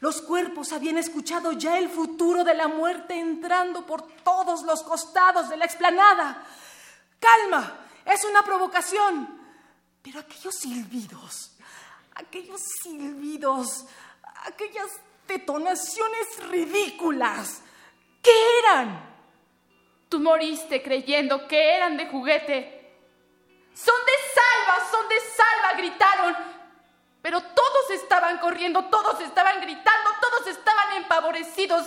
Los cuerpos habían escuchado ya el futuro de la muerte entrando por todos los costados de la explanada. Calma, es una provocación. Pero aquellos silbidos, aquellos silbidos, aquellas detonaciones ridículas, ¿qué eran? Tú moriste creyendo que eran de juguete. Son de salva, son de salva, gritaron. Pero todos estaban corriendo, todos estaban gritando, todos estaban empavorecidos.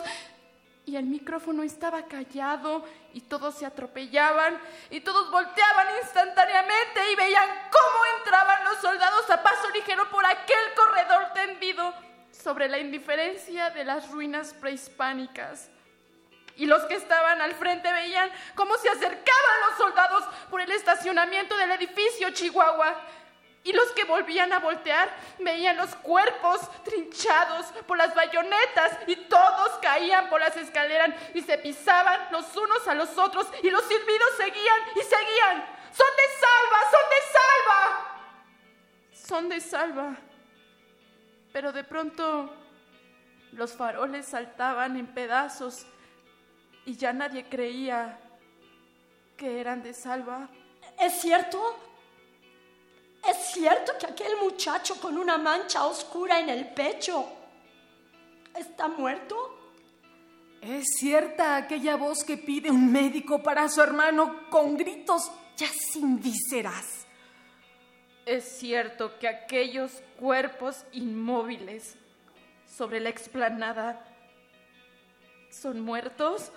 Y el micrófono estaba callado y todos se atropellaban y todos volteaban instantáneamente y veían cómo entraban los soldados a paso ligero por aquel corredor tendido sobre la indiferencia de las ruinas prehispánicas. Y los que estaban al frente veían cómo se acercaban los soldados por el estacionamiento del edificio Chihuahua. Y los que volvían a voltear veían los cuerpos trinchados por las bayonetas y todos caían por las escaleras y se pisaban los unos a los otros y los silbidos seguían y seguían. ¡Son de salva! ¡Son de salva! Son de salva. Pero de pronto los faroles saltaban en pedazos y ya nadie creía que eran de salva. ¿Es cierto? ¿Es cierto que aquel muchacho con una mancha oscura en el pecho está muerto? ¿Es cierta aquella voz que pide un médico para su hermano con gritos ya sin vísceras? Es cierto que aquellos cuerpos inmóviles sobre la explanada son muertos.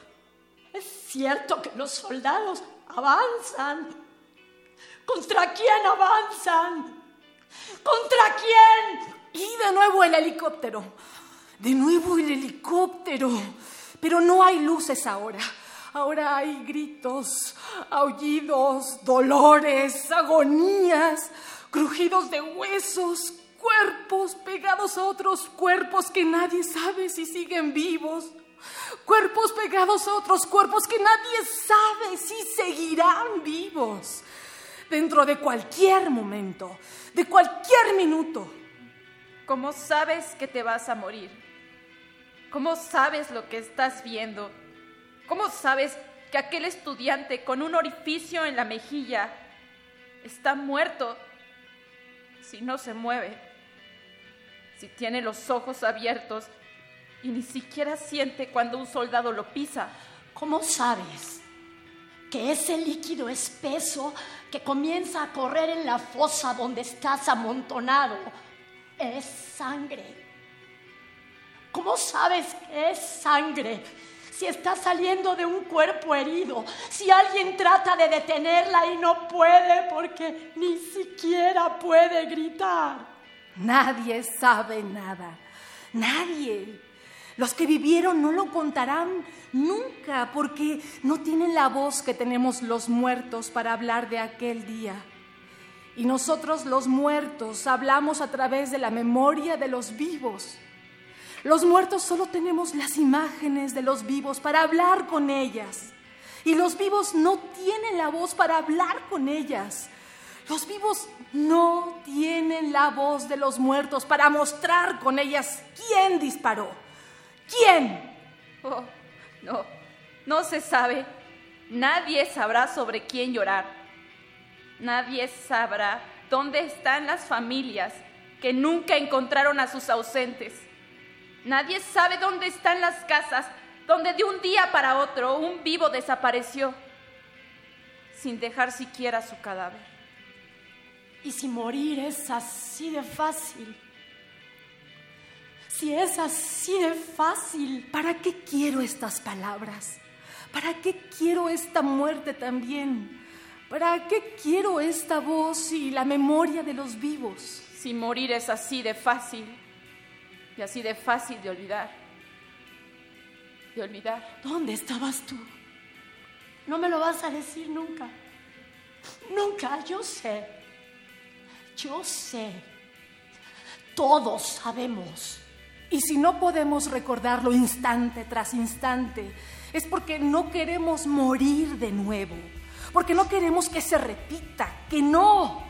Es cierto que los soldados avanzan. ¿Contra quién avanzan? ¿Contra quién? Y de nuevo el helicóptero. De nuevo el helicóptero. Pero no hay luces ahora. Ahora hay gritos, aullidos, dolores, agonías, crujidos de huesos, cuerpos pegados a otros cuerpos que nadie sabe si siguen vivos. Cuerpos pegados a otros cuerpos que nadie sabe si seguirán vivos. Dentro de cualquier momento, de cualquier minuto. ¿Cómo sabes que te vas a morir? ¿Cómo sabes lo que estás viendo? ¿Cómo sabes que aquel estudiante con un orificio en la mejilla está muerto si no se mueve? Si tiene los ojos abiertos y ni siquiera siente cuando un soldado lo pisa. ¿Cómo sabes que ese líquido espeso que comienza a correr en la fosa donde estás amontonado es sangre? ¿Cómo sabes que es sangre? Si está saliendo de un cuerpo herido, si alguien trata de detenerla y no puede porque ni siquiera puede gritar. Nadie sabe nada. Nadie. Los que vivieron no lo contarán nunca porque no tienen la voz que tenemos los muertos para hablar de aquel día. Y nosotros los muertos hablamos a través de la memoria de los vivos. Los muertos solo tenemos las imágenes de los vivos para hablar con ellas. Y los vivos no tienen la voz para hablar con ellas. Los vivos no tienen la voz de los muertos para mostrar con ellas quién disparó. ¿Quién? Oh, no, no se sabe. Nadie sabrá sobre quién llorar. Nadie sabrá dónde están las familias que nunca encontraron a sus ausentes. Nadie sabe dónde están las casas donde de un día para otro un vivo desapareció, sin dejar siquiera su cadáver. ¿Y si morir es así de fácil? Si es así de fácil, ¿para qué quiero estas palabras? ¿Para qué quiero esta muerte también? ¿Para qué quiero esta voz y la memoria de los vivos? Si morir es así de fácil y así de fácil de olvidar. De olvidar. ¿Dónde estabas tú? No me lo vas a decir nunca. Nunca, yo sé. Yo sé. Todos sabemos. Y si no podemos recordarlo instante tras instante, es porque no queremos morir de nuevo, porque no queremos que se repita, que no.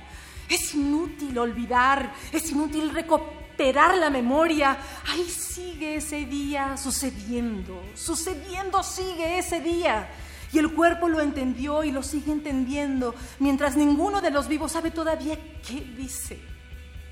Es inútil olvidar, es inútil recuperar la memoria. Ahí sigue ese día sucediendo, sucediendo sigue ese día. Y el cuerpo lo entendió y lo sigue entendiendo, mientras ninguno de los vivos sabe todavía qué dice.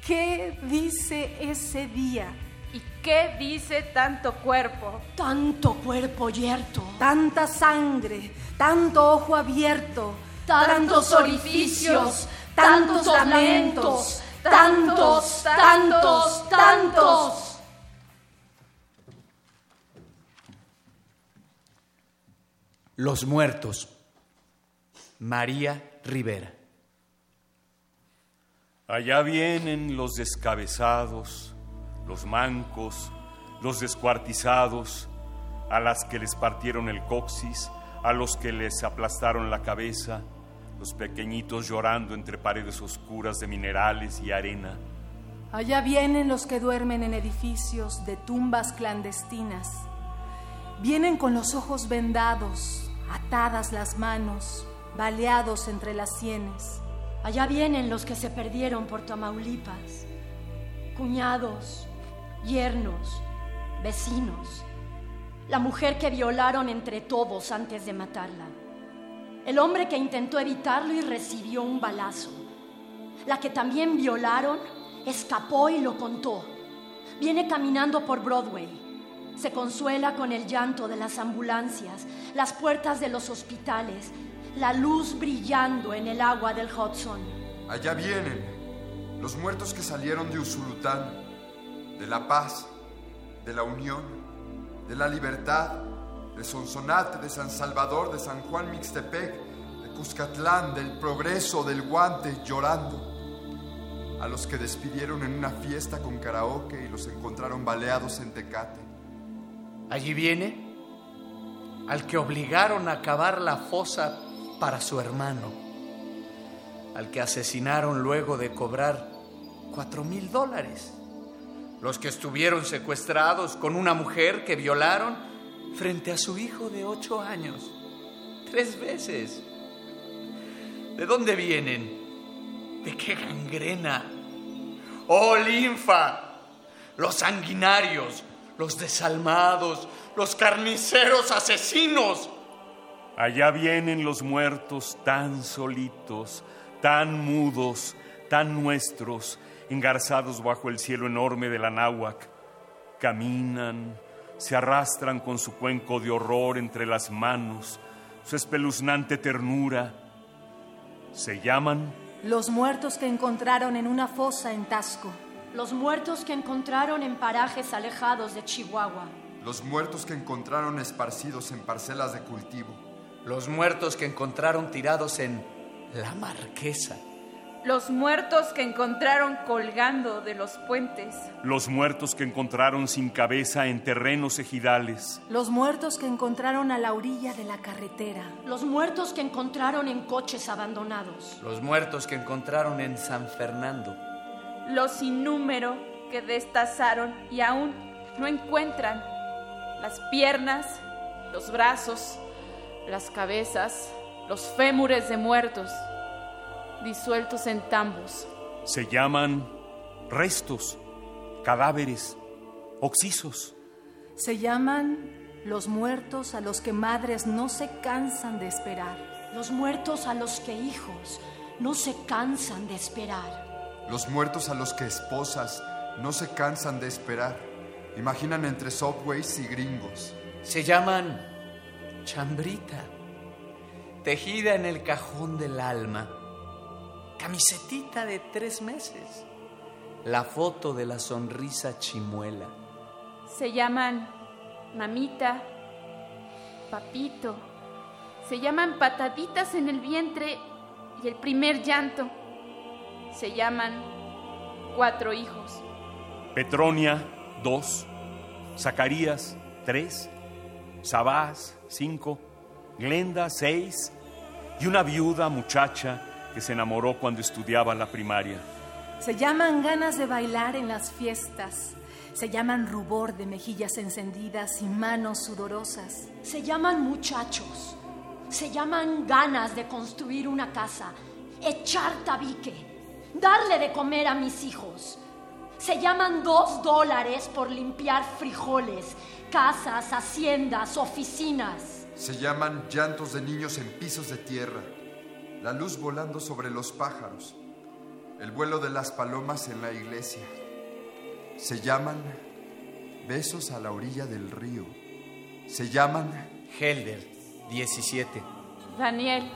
¿Qué dice ese día? ¿Y qué dice tanto cuerpo? Tanto cuerpo yerto. Tanta sangre, tanto ojo abierto, tantos orificios, tantos lamentos, tantos, tantos, tantos. Los muertos. María Rivera. Allá vienen los descabezados, los mancos, los descuartizados, a las que les partieron el coxis, a los que les aplastaron la cabeza, los pequeñitos llorando entre paredes oscuras de minerales y arena. Allá vienen los que duermen en edificios de tumbas clandestinas. Vienen con los ojos vendados, atadas las manos, baleados entre las sienes. Allá vienen los que se perdieron por Tamaulipas, cuñados, yernos, vecinos, la mujer que violaron entre todos antes de matarla, el hombre que intentó evitarlo y recibió un balazo, la que también violaron, escapó y lo contó, viene caminando por Broadway, se consuela con el llanto de las ambulancias, las puertas de los hospitales, la luz brillando en el agua del Hudson. Allá vienen los muertos que salieron de Usulután, de La Paz, de la Unión, de la Libertad, de Sonsonate, de San Salvador, de San Juan Mixtepec, de Cuscatlán, del Progreso, del Guante, llorando. A los que despidieron en una fiesta con karaoke y los encontraron baleados en Tecate. Allí viene al que obligaron a cavar la fosa para su hermano, al que asesinaron luego de cobrar cuatro mil dólares, los que estuvieron secuestrados con una mujer que violaron frente a su hijo de ocho años, tres veces. ¿De dónde vienen? ¿De qué gangrena? ¡Oh, linfa! Los sanguinarios, los desalmados, los carniceros asesinos. Allá vienen los muertos tan solitos, tan mudos, tan nuestros, engarzados bajo el cielo enorme de la náhuac. Caminan, se arrastran con su cuenco de horror entre las manos, su espeluznante ternura. Se llaman los muertos que encontraron en una fosa en Tasco. Los muertos que encontraron en parajes alejados de Chihuahua. Los muertos que encontraron esparcidos en parcelas de cultivo. Los muertos que encontraron tirados en la marquesa. Los muertos que encontraron colgando de los puentes. Los muertos que encontraron sin cabeza en terrenos ejidales. Los muertos que encontraron a la orilla de la carretera. Los muertos que encontraron en coches abandonados. Los muertos que encontraron en San Fernando. Los sin número que destazaron y aún no encuentran. Las piernas, los brazos, las cabezas, los fémures de muertos, disueltos en tambos. Se llaman restos, cadáveres, oxisos. Se llaman los muertos a los que madres no se cansan de esperar. Los muertos a los que hijos no se cansan de esperar. Los muertos a los que esposas no se cansan de esperar. Imaginan entre subways y gringos. Se llaman chambrita, tejida en el cajón del alma, camisetita de tres meses, la foto de la sonrisa chimuela. Se llaman mamita, papito. Se llaman pataditas en el vientre y el primer llanto. Se llaman cuatro hijos. Petronia, dos. Zacarías, tres. Sabás, cinco. Glenda, seis. Y una viuda muchacha que se enamoró cuando estudiaba la primaria. Se llaman ganas de bailar en las fiestas. Se llaman rubor de mejillas encendidas y manos sudorosas. Se llaman muchachos. Se llaman ganas de construir una casa, echar tabique, darle de comer a mis hijos. Se llaman dos dólares por limpiar frijoles, casas, haciendas, oficinas. Se llaman llantos de niños en pisos de tierra, la luz volando sobre los pájaros, el vuelo de las palomas en la iglesia. Se llaman besos a la orilla del río. Se llaman Helder, 17. Daniel,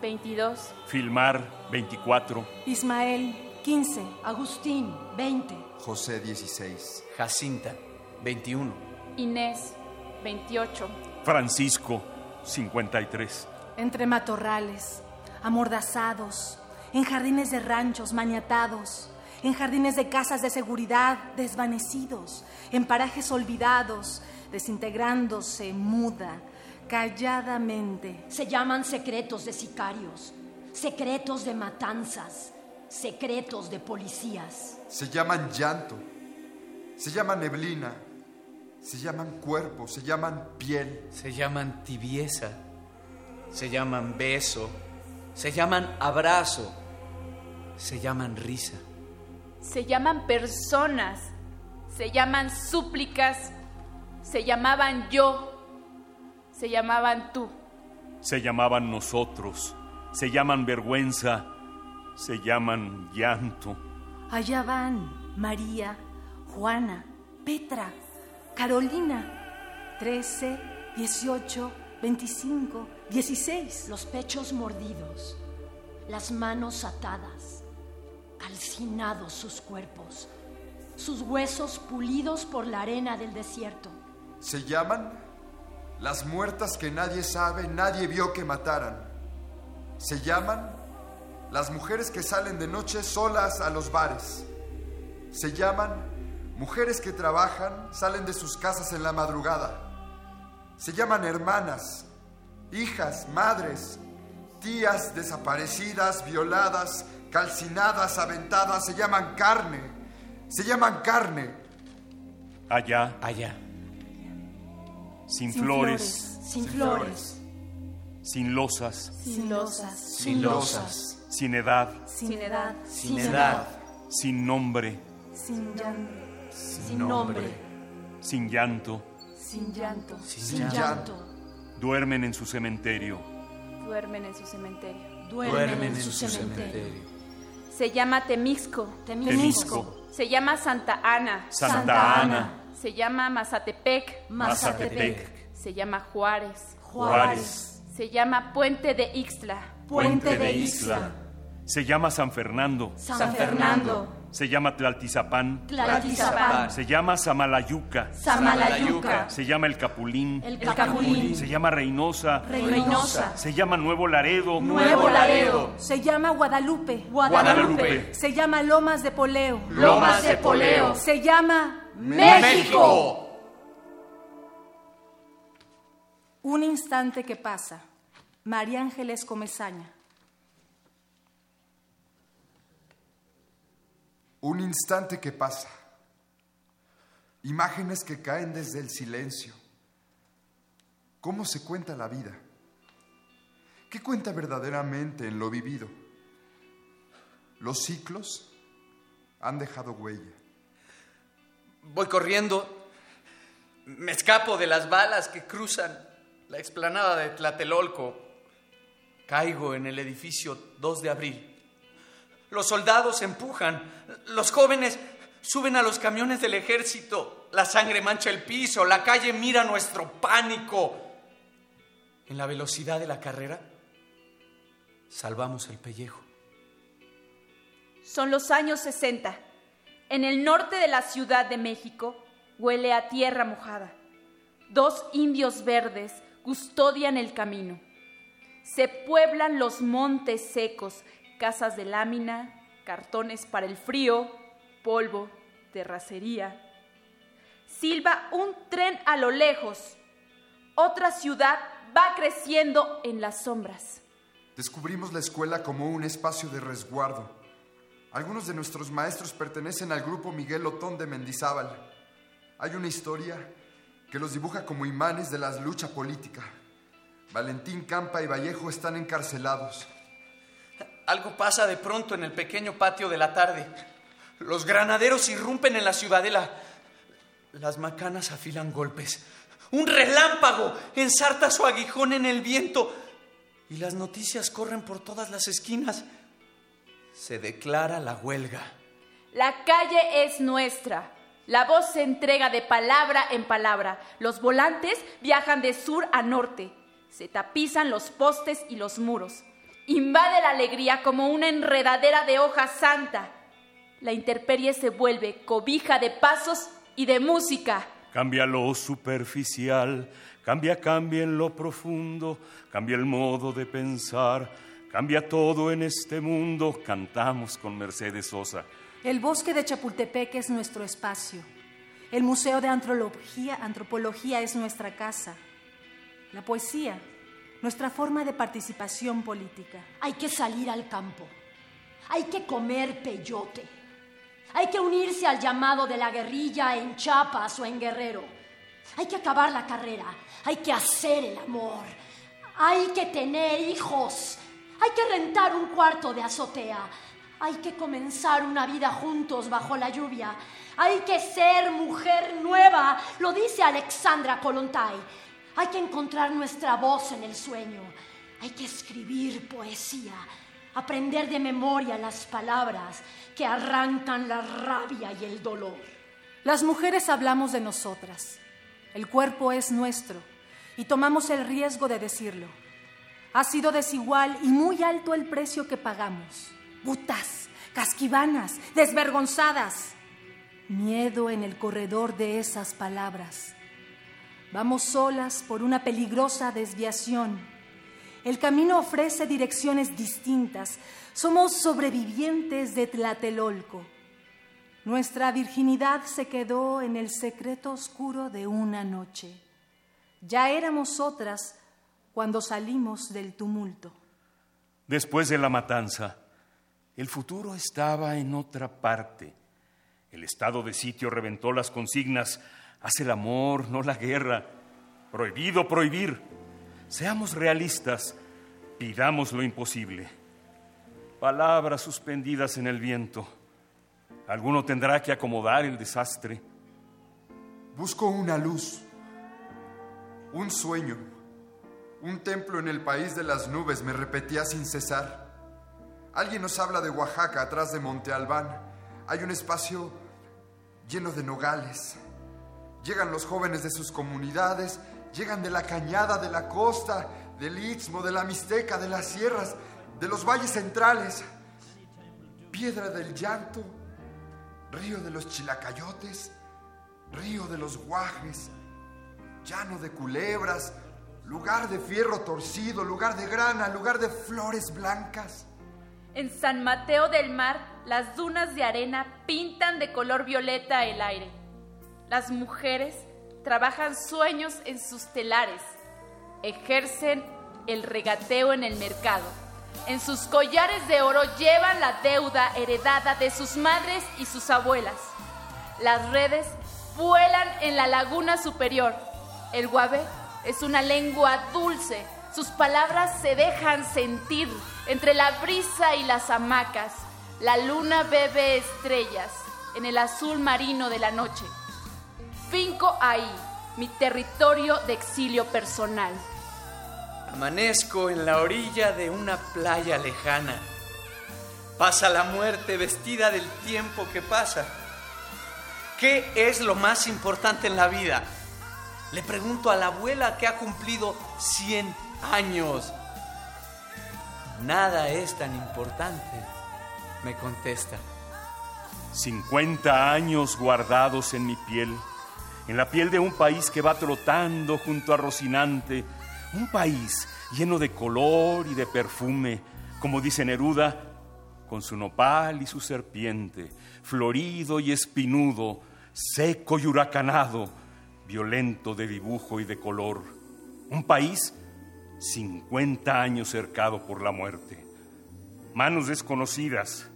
22. Filmar, 24. Ismael, 15. Agustín, 20. José 16. Jacinta, 21. Inés, 28. Francisco, 53. Entre matorrales, amordazados, en jardines de ranchos maniatados, en jardines de casas de seguridad desvanecidos, en parajes olvidados, desintegrándose muda, calladamente. Se llaman secretos de sicarios, secretos de matanzas, secretos de policías. Se llaman llanto. Se llaman neblina. Se llaman cuerpo. Se llaman piel. Se llaman tibieza. Se llaman beso. Se llaman abrazo. Se llaman risa. Se llaman personas. Se llaman súplicas. Se llamaban yo. Se llamaban tú. Se llamaban nosotros. Se llaman vergüenza. Se llaman llanto. Allá van María, Juana, Petra, Carolina. 13, 18, 25, 16. Los pechos mordidos, las manos atadas, calcinados sus cuerpos, sus huesos pulidos por la arena del desierto. Se llaman las muertas que nadie sabe, nadie vio que mataran. Se llaman las mujeres que salen de noche solas a los bares. Se llaman mujeres que trabajan, salen de sus casas en la madrugada. Se llaman hermanas, hijas, madres, tías desaparecidas, violadas, calcinadas, aventadas. Se llaman carne. Se llaman carne. Allá, Allá. sin, Sin flores, flores, Sin flores, sin losas, Sin losas, Sin losas. sin edad, sin edad, Sin edad. sin nombre, sin llanto, sin nombre, sin llanto, sin llanto. sin llanto. duermen en su cementerio. Duermen en su cementerio. Duermen en su cementerio. Se llama Temixco. Temisco, Se llama Santa Ana. Santa, Santa Ana. Se llama Mazatepec. Mazatepec, Se llama Juárez. Juárez, Se llama Puente de Ixtla. Puente de Ixtla. Se llama San Fernando, San Fernando, se llama Tlaltizapán, Tlaltizapán, se llama Samalayuca, Samalayuca, se llama El Capulín, El Capulín, se llama Reynosa, Reynosa, se llama Nuevo Laredo, Nuevo Laredo, Se llama Guadalupe. Guadalupe, Se llama Lomas de Poleo. Lomas de Poleo, Se llama México. Un instante que pasa. María Ángeles Comezaña. Un instante que pasa. Imágenes que caen desde el silencio. ¿Cómo se cuenta la vida? ¿Qué cuenta verdaderamente en lo vivido? Los ciclos han dejado huella. Voy corriendo. Me escapo de las balas que cruzan la explanada de Tlatelolco. Caigo en el edificio 2 de abril. Los soldados empujan. Los jóvenes suben a los camiones del ejército. la sangre mancha el piso, la calle mira nuestro pánico. En la velocidad de la carrera, salvamos el pellejo. Son los años 60. En el norte de la Ciudad de México huele a tierra mojada. Dos indios verdes custodian el camino. Se pueblan los montes secos, casas de lámina, cartones para el frío, polvo, terracería. Silba un tren a lo lejos. Otra ciudad va creciendo en las sombras. Descubrimos la escuela como un espacio de resguardo. Algunos de nuestros maestros pertenecen al grupo Miguel Otón de Mendizábal. Hay una historia que los dibuja como imanes de la lucha política. Valentín Campa y Vallejo están encarcelados. Algo pasa de pronto en el pequeño patio de la tarde. Los granaderos irrumpen en la ciudadela. Las macanas afilan golpes. Un relámpago ensarta su aguijón en el viento. Y las noticias corren por todas las esquinas. Se declara la huelga. La calle es nuestra. La voz se entrega de palabra en palabra. Los volantes viajan de sur a norte. Se tapizan los postes y los muros. Invade la alegría como una enredadera de hoja santa. La intemperie se vuelve cobija de pasos y de música. Cambia lo superficial, cambia, cambia en lo profundo, cambia el modo de pensar, cambia todo en este mundo. Cantamos con Mercedes Sosa. El bosque de Chapultepec es nuestro espacio. El Museo de Antropología, Antropología es nuestra casa. La poesía, nuestra forma de participación política. Hay que salir al campo. Hay que comer peyote. Hay que unirse al llamado de la guerrilla en Chiapas o en Guerrero. Hay que acabar la carrera. Hay que hacer el amor. Hay que tener hijos. Hay que rentar un cuarto de azotea. Hay que comenzar una vida juntos bajo la lluvia. Hay que ser mujer nueva, lo dice Alexandra Kolontai. Hay que encontrar nuestra voz en el sueño. Hay que escribir poesía, aprender de memoria las palabras que arrancan la rabia y el dolor. Las mujeres hablamos de nosotras. El cuerpo es nuestro y tomamos el riesgo de decirlo. Ha sido desigual y muy alto el precio que pagamos butas, casquivanas, desvergonzadas. Miedo en el corredor de esas palabras. Vamos solas por una peligrosa desviación. El camino ofrece direcciones distintas. Somos sobrevivientes de Tlatelolco. Nuestra virginidad se quedó en el secreto oscuro de una noche. Ya éramos otras cuando salimos del tumulto. Después de la matanza, el futuro estaba en otra parte. El estado de sitio reventó las consignas, haz el amor, no la guerra. Prohibido prohibir. Seamos realistas, pidamos lo imposible. Palabras suspendidas en el viento. Alguno tendrá que acomodar el desastre. Busco una luz, un sueño, un templo en el país de las nubes, me repetía sin cesar. Alguien nos habla de Oaxaca, atrás de Monte Albán. Hay un espacio lleno de nogales. Llegan los jóvenes de sus comunidades, llegan de la cañada, de la costa, del istmo, de la mixteca, de las sierras, de los valles centrales. Piedra del llanto, río de los chilacayotes, río de los guajes, llano de culebras, lugar de fierro torcido, lugar de grana, lugar de flores blancas. En San Mateo del Mar, las dunas de arena pintan de color violeta el aire. Las mujeres trabajan sueños en sus telares, ejercen el regateo en el mercado. En sus collares de oro llevan la deuda heredada de sus madres y sus abuelas. Las redes vuelan en la laguna superior. El guave es una lengua dulce sus palabras se dejan sentir entre la brisa y las hamacas. La luna bebe estrellas en el azul marino de la noche. Finco ahí mi territorio de exilio personal. Amanezco en la orilla de una playa lejana. Pasa la muerte vestida del tiempo que pasa. ¿qué es lo más importante en la vida? Le pregunto a la abuela que ha cumplido 100 años. Nada es tan importante, me contesta. 50 años guardados en mi piel, en la piel de un país que va trotando junto a Rocinante, un país lleno de color y de perfume, como dice Neruda, con su nopal y su serpiente, florido y espinudo, seco y huracanado, violento de dibujo y de color. Un país 50 años cercado por la muerte. Manos desconocidas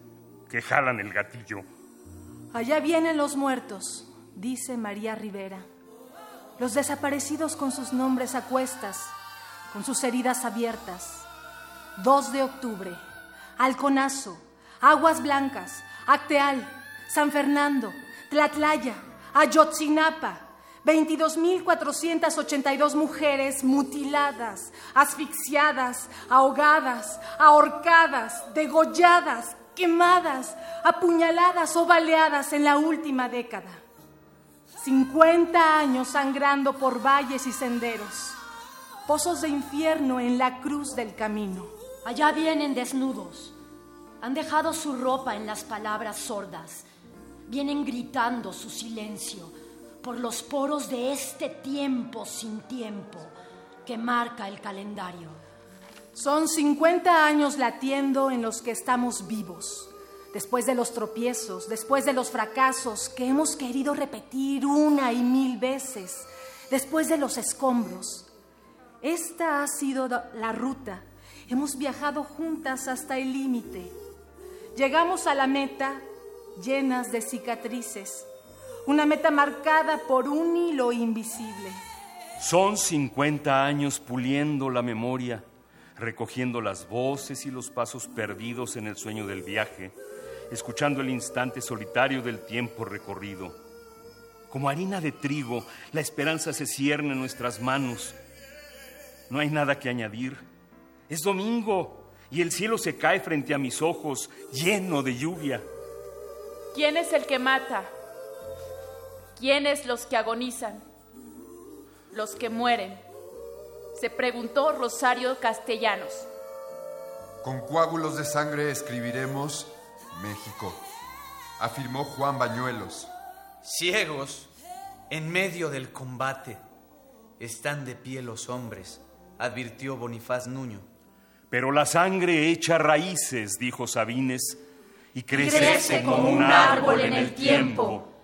que jalan el gatillo. Allá vienen los muertos, dice María Rivera. Los desaparecidos con sus nombres a cuestas, con sus heridas abiertas. 2 de octubre, Alconazo, Aguas Blancas, Acteal, San Fernando, Tlatlaya, Ayotzinapa, 22.482 mujeres mutiladas, asfixiadas, ahogadas, ahorcadas, degolladas, quemadas, apuñaladas o baleadas en la última década. 50 años sangrando por valles y senderos, pozos de infierno en la cruz del camino. Allá vienen desnudos, han dejado su ropa en las palabras sordas, vienen gritando su silencio por los poros de este tiempo sin tiempo que marca el calendario. Son 50 años latiendo en los que estamos vivos, después de los tropiezos, después de los fracasos que hemos querido repetir una y mil veces, después de los escombros. Esta ha sido la ruta. Hemos viajado juntas hasta el límite. Llegamos a la meta llenas de cicatrices una meta marcada por un hilo invisible. Son 50 años puliendo la memoria, recogiendo las voces y los pasos perdidos en el sueño del viaje, escuchando el instante solitario del tiempo recorrido. Como harina de trigo, la esperanza se cierne en nuestras manos. No hay nada que añadir. Es domingo y el cielo se cae frente a mis ojos, lleno de lluvia. ¿Quién es el que mata? ¿Quiénes los que agonizan? Los que mueren. Se preguntó Rosario Castellanos. Con coágulos de sangre escribiremos México, afirmó Juan Bañuelos. Ciegos, en medio del combate, están de pie los hombres, advirtió Bonifaz Nuño. Pero la sangre echa raíces, dijo Sabines, y crece, crece como un árbol en el tiempo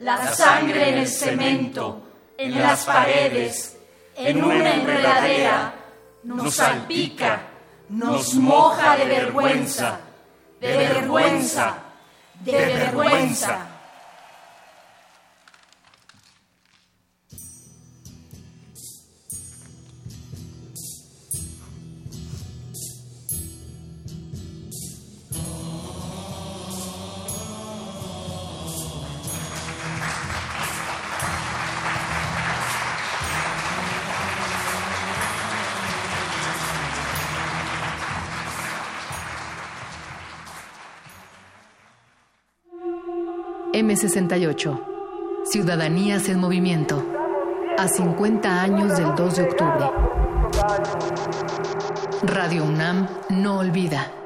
la sangre en el cemento, en las paredes, en una enredadera, nos salpica, nos moja de vergüenza, de vergüenza, de vergüenza. M68. Ciudadanías en movimiento. A 50 años del 2 de octubre. Radio UNAM no olvida.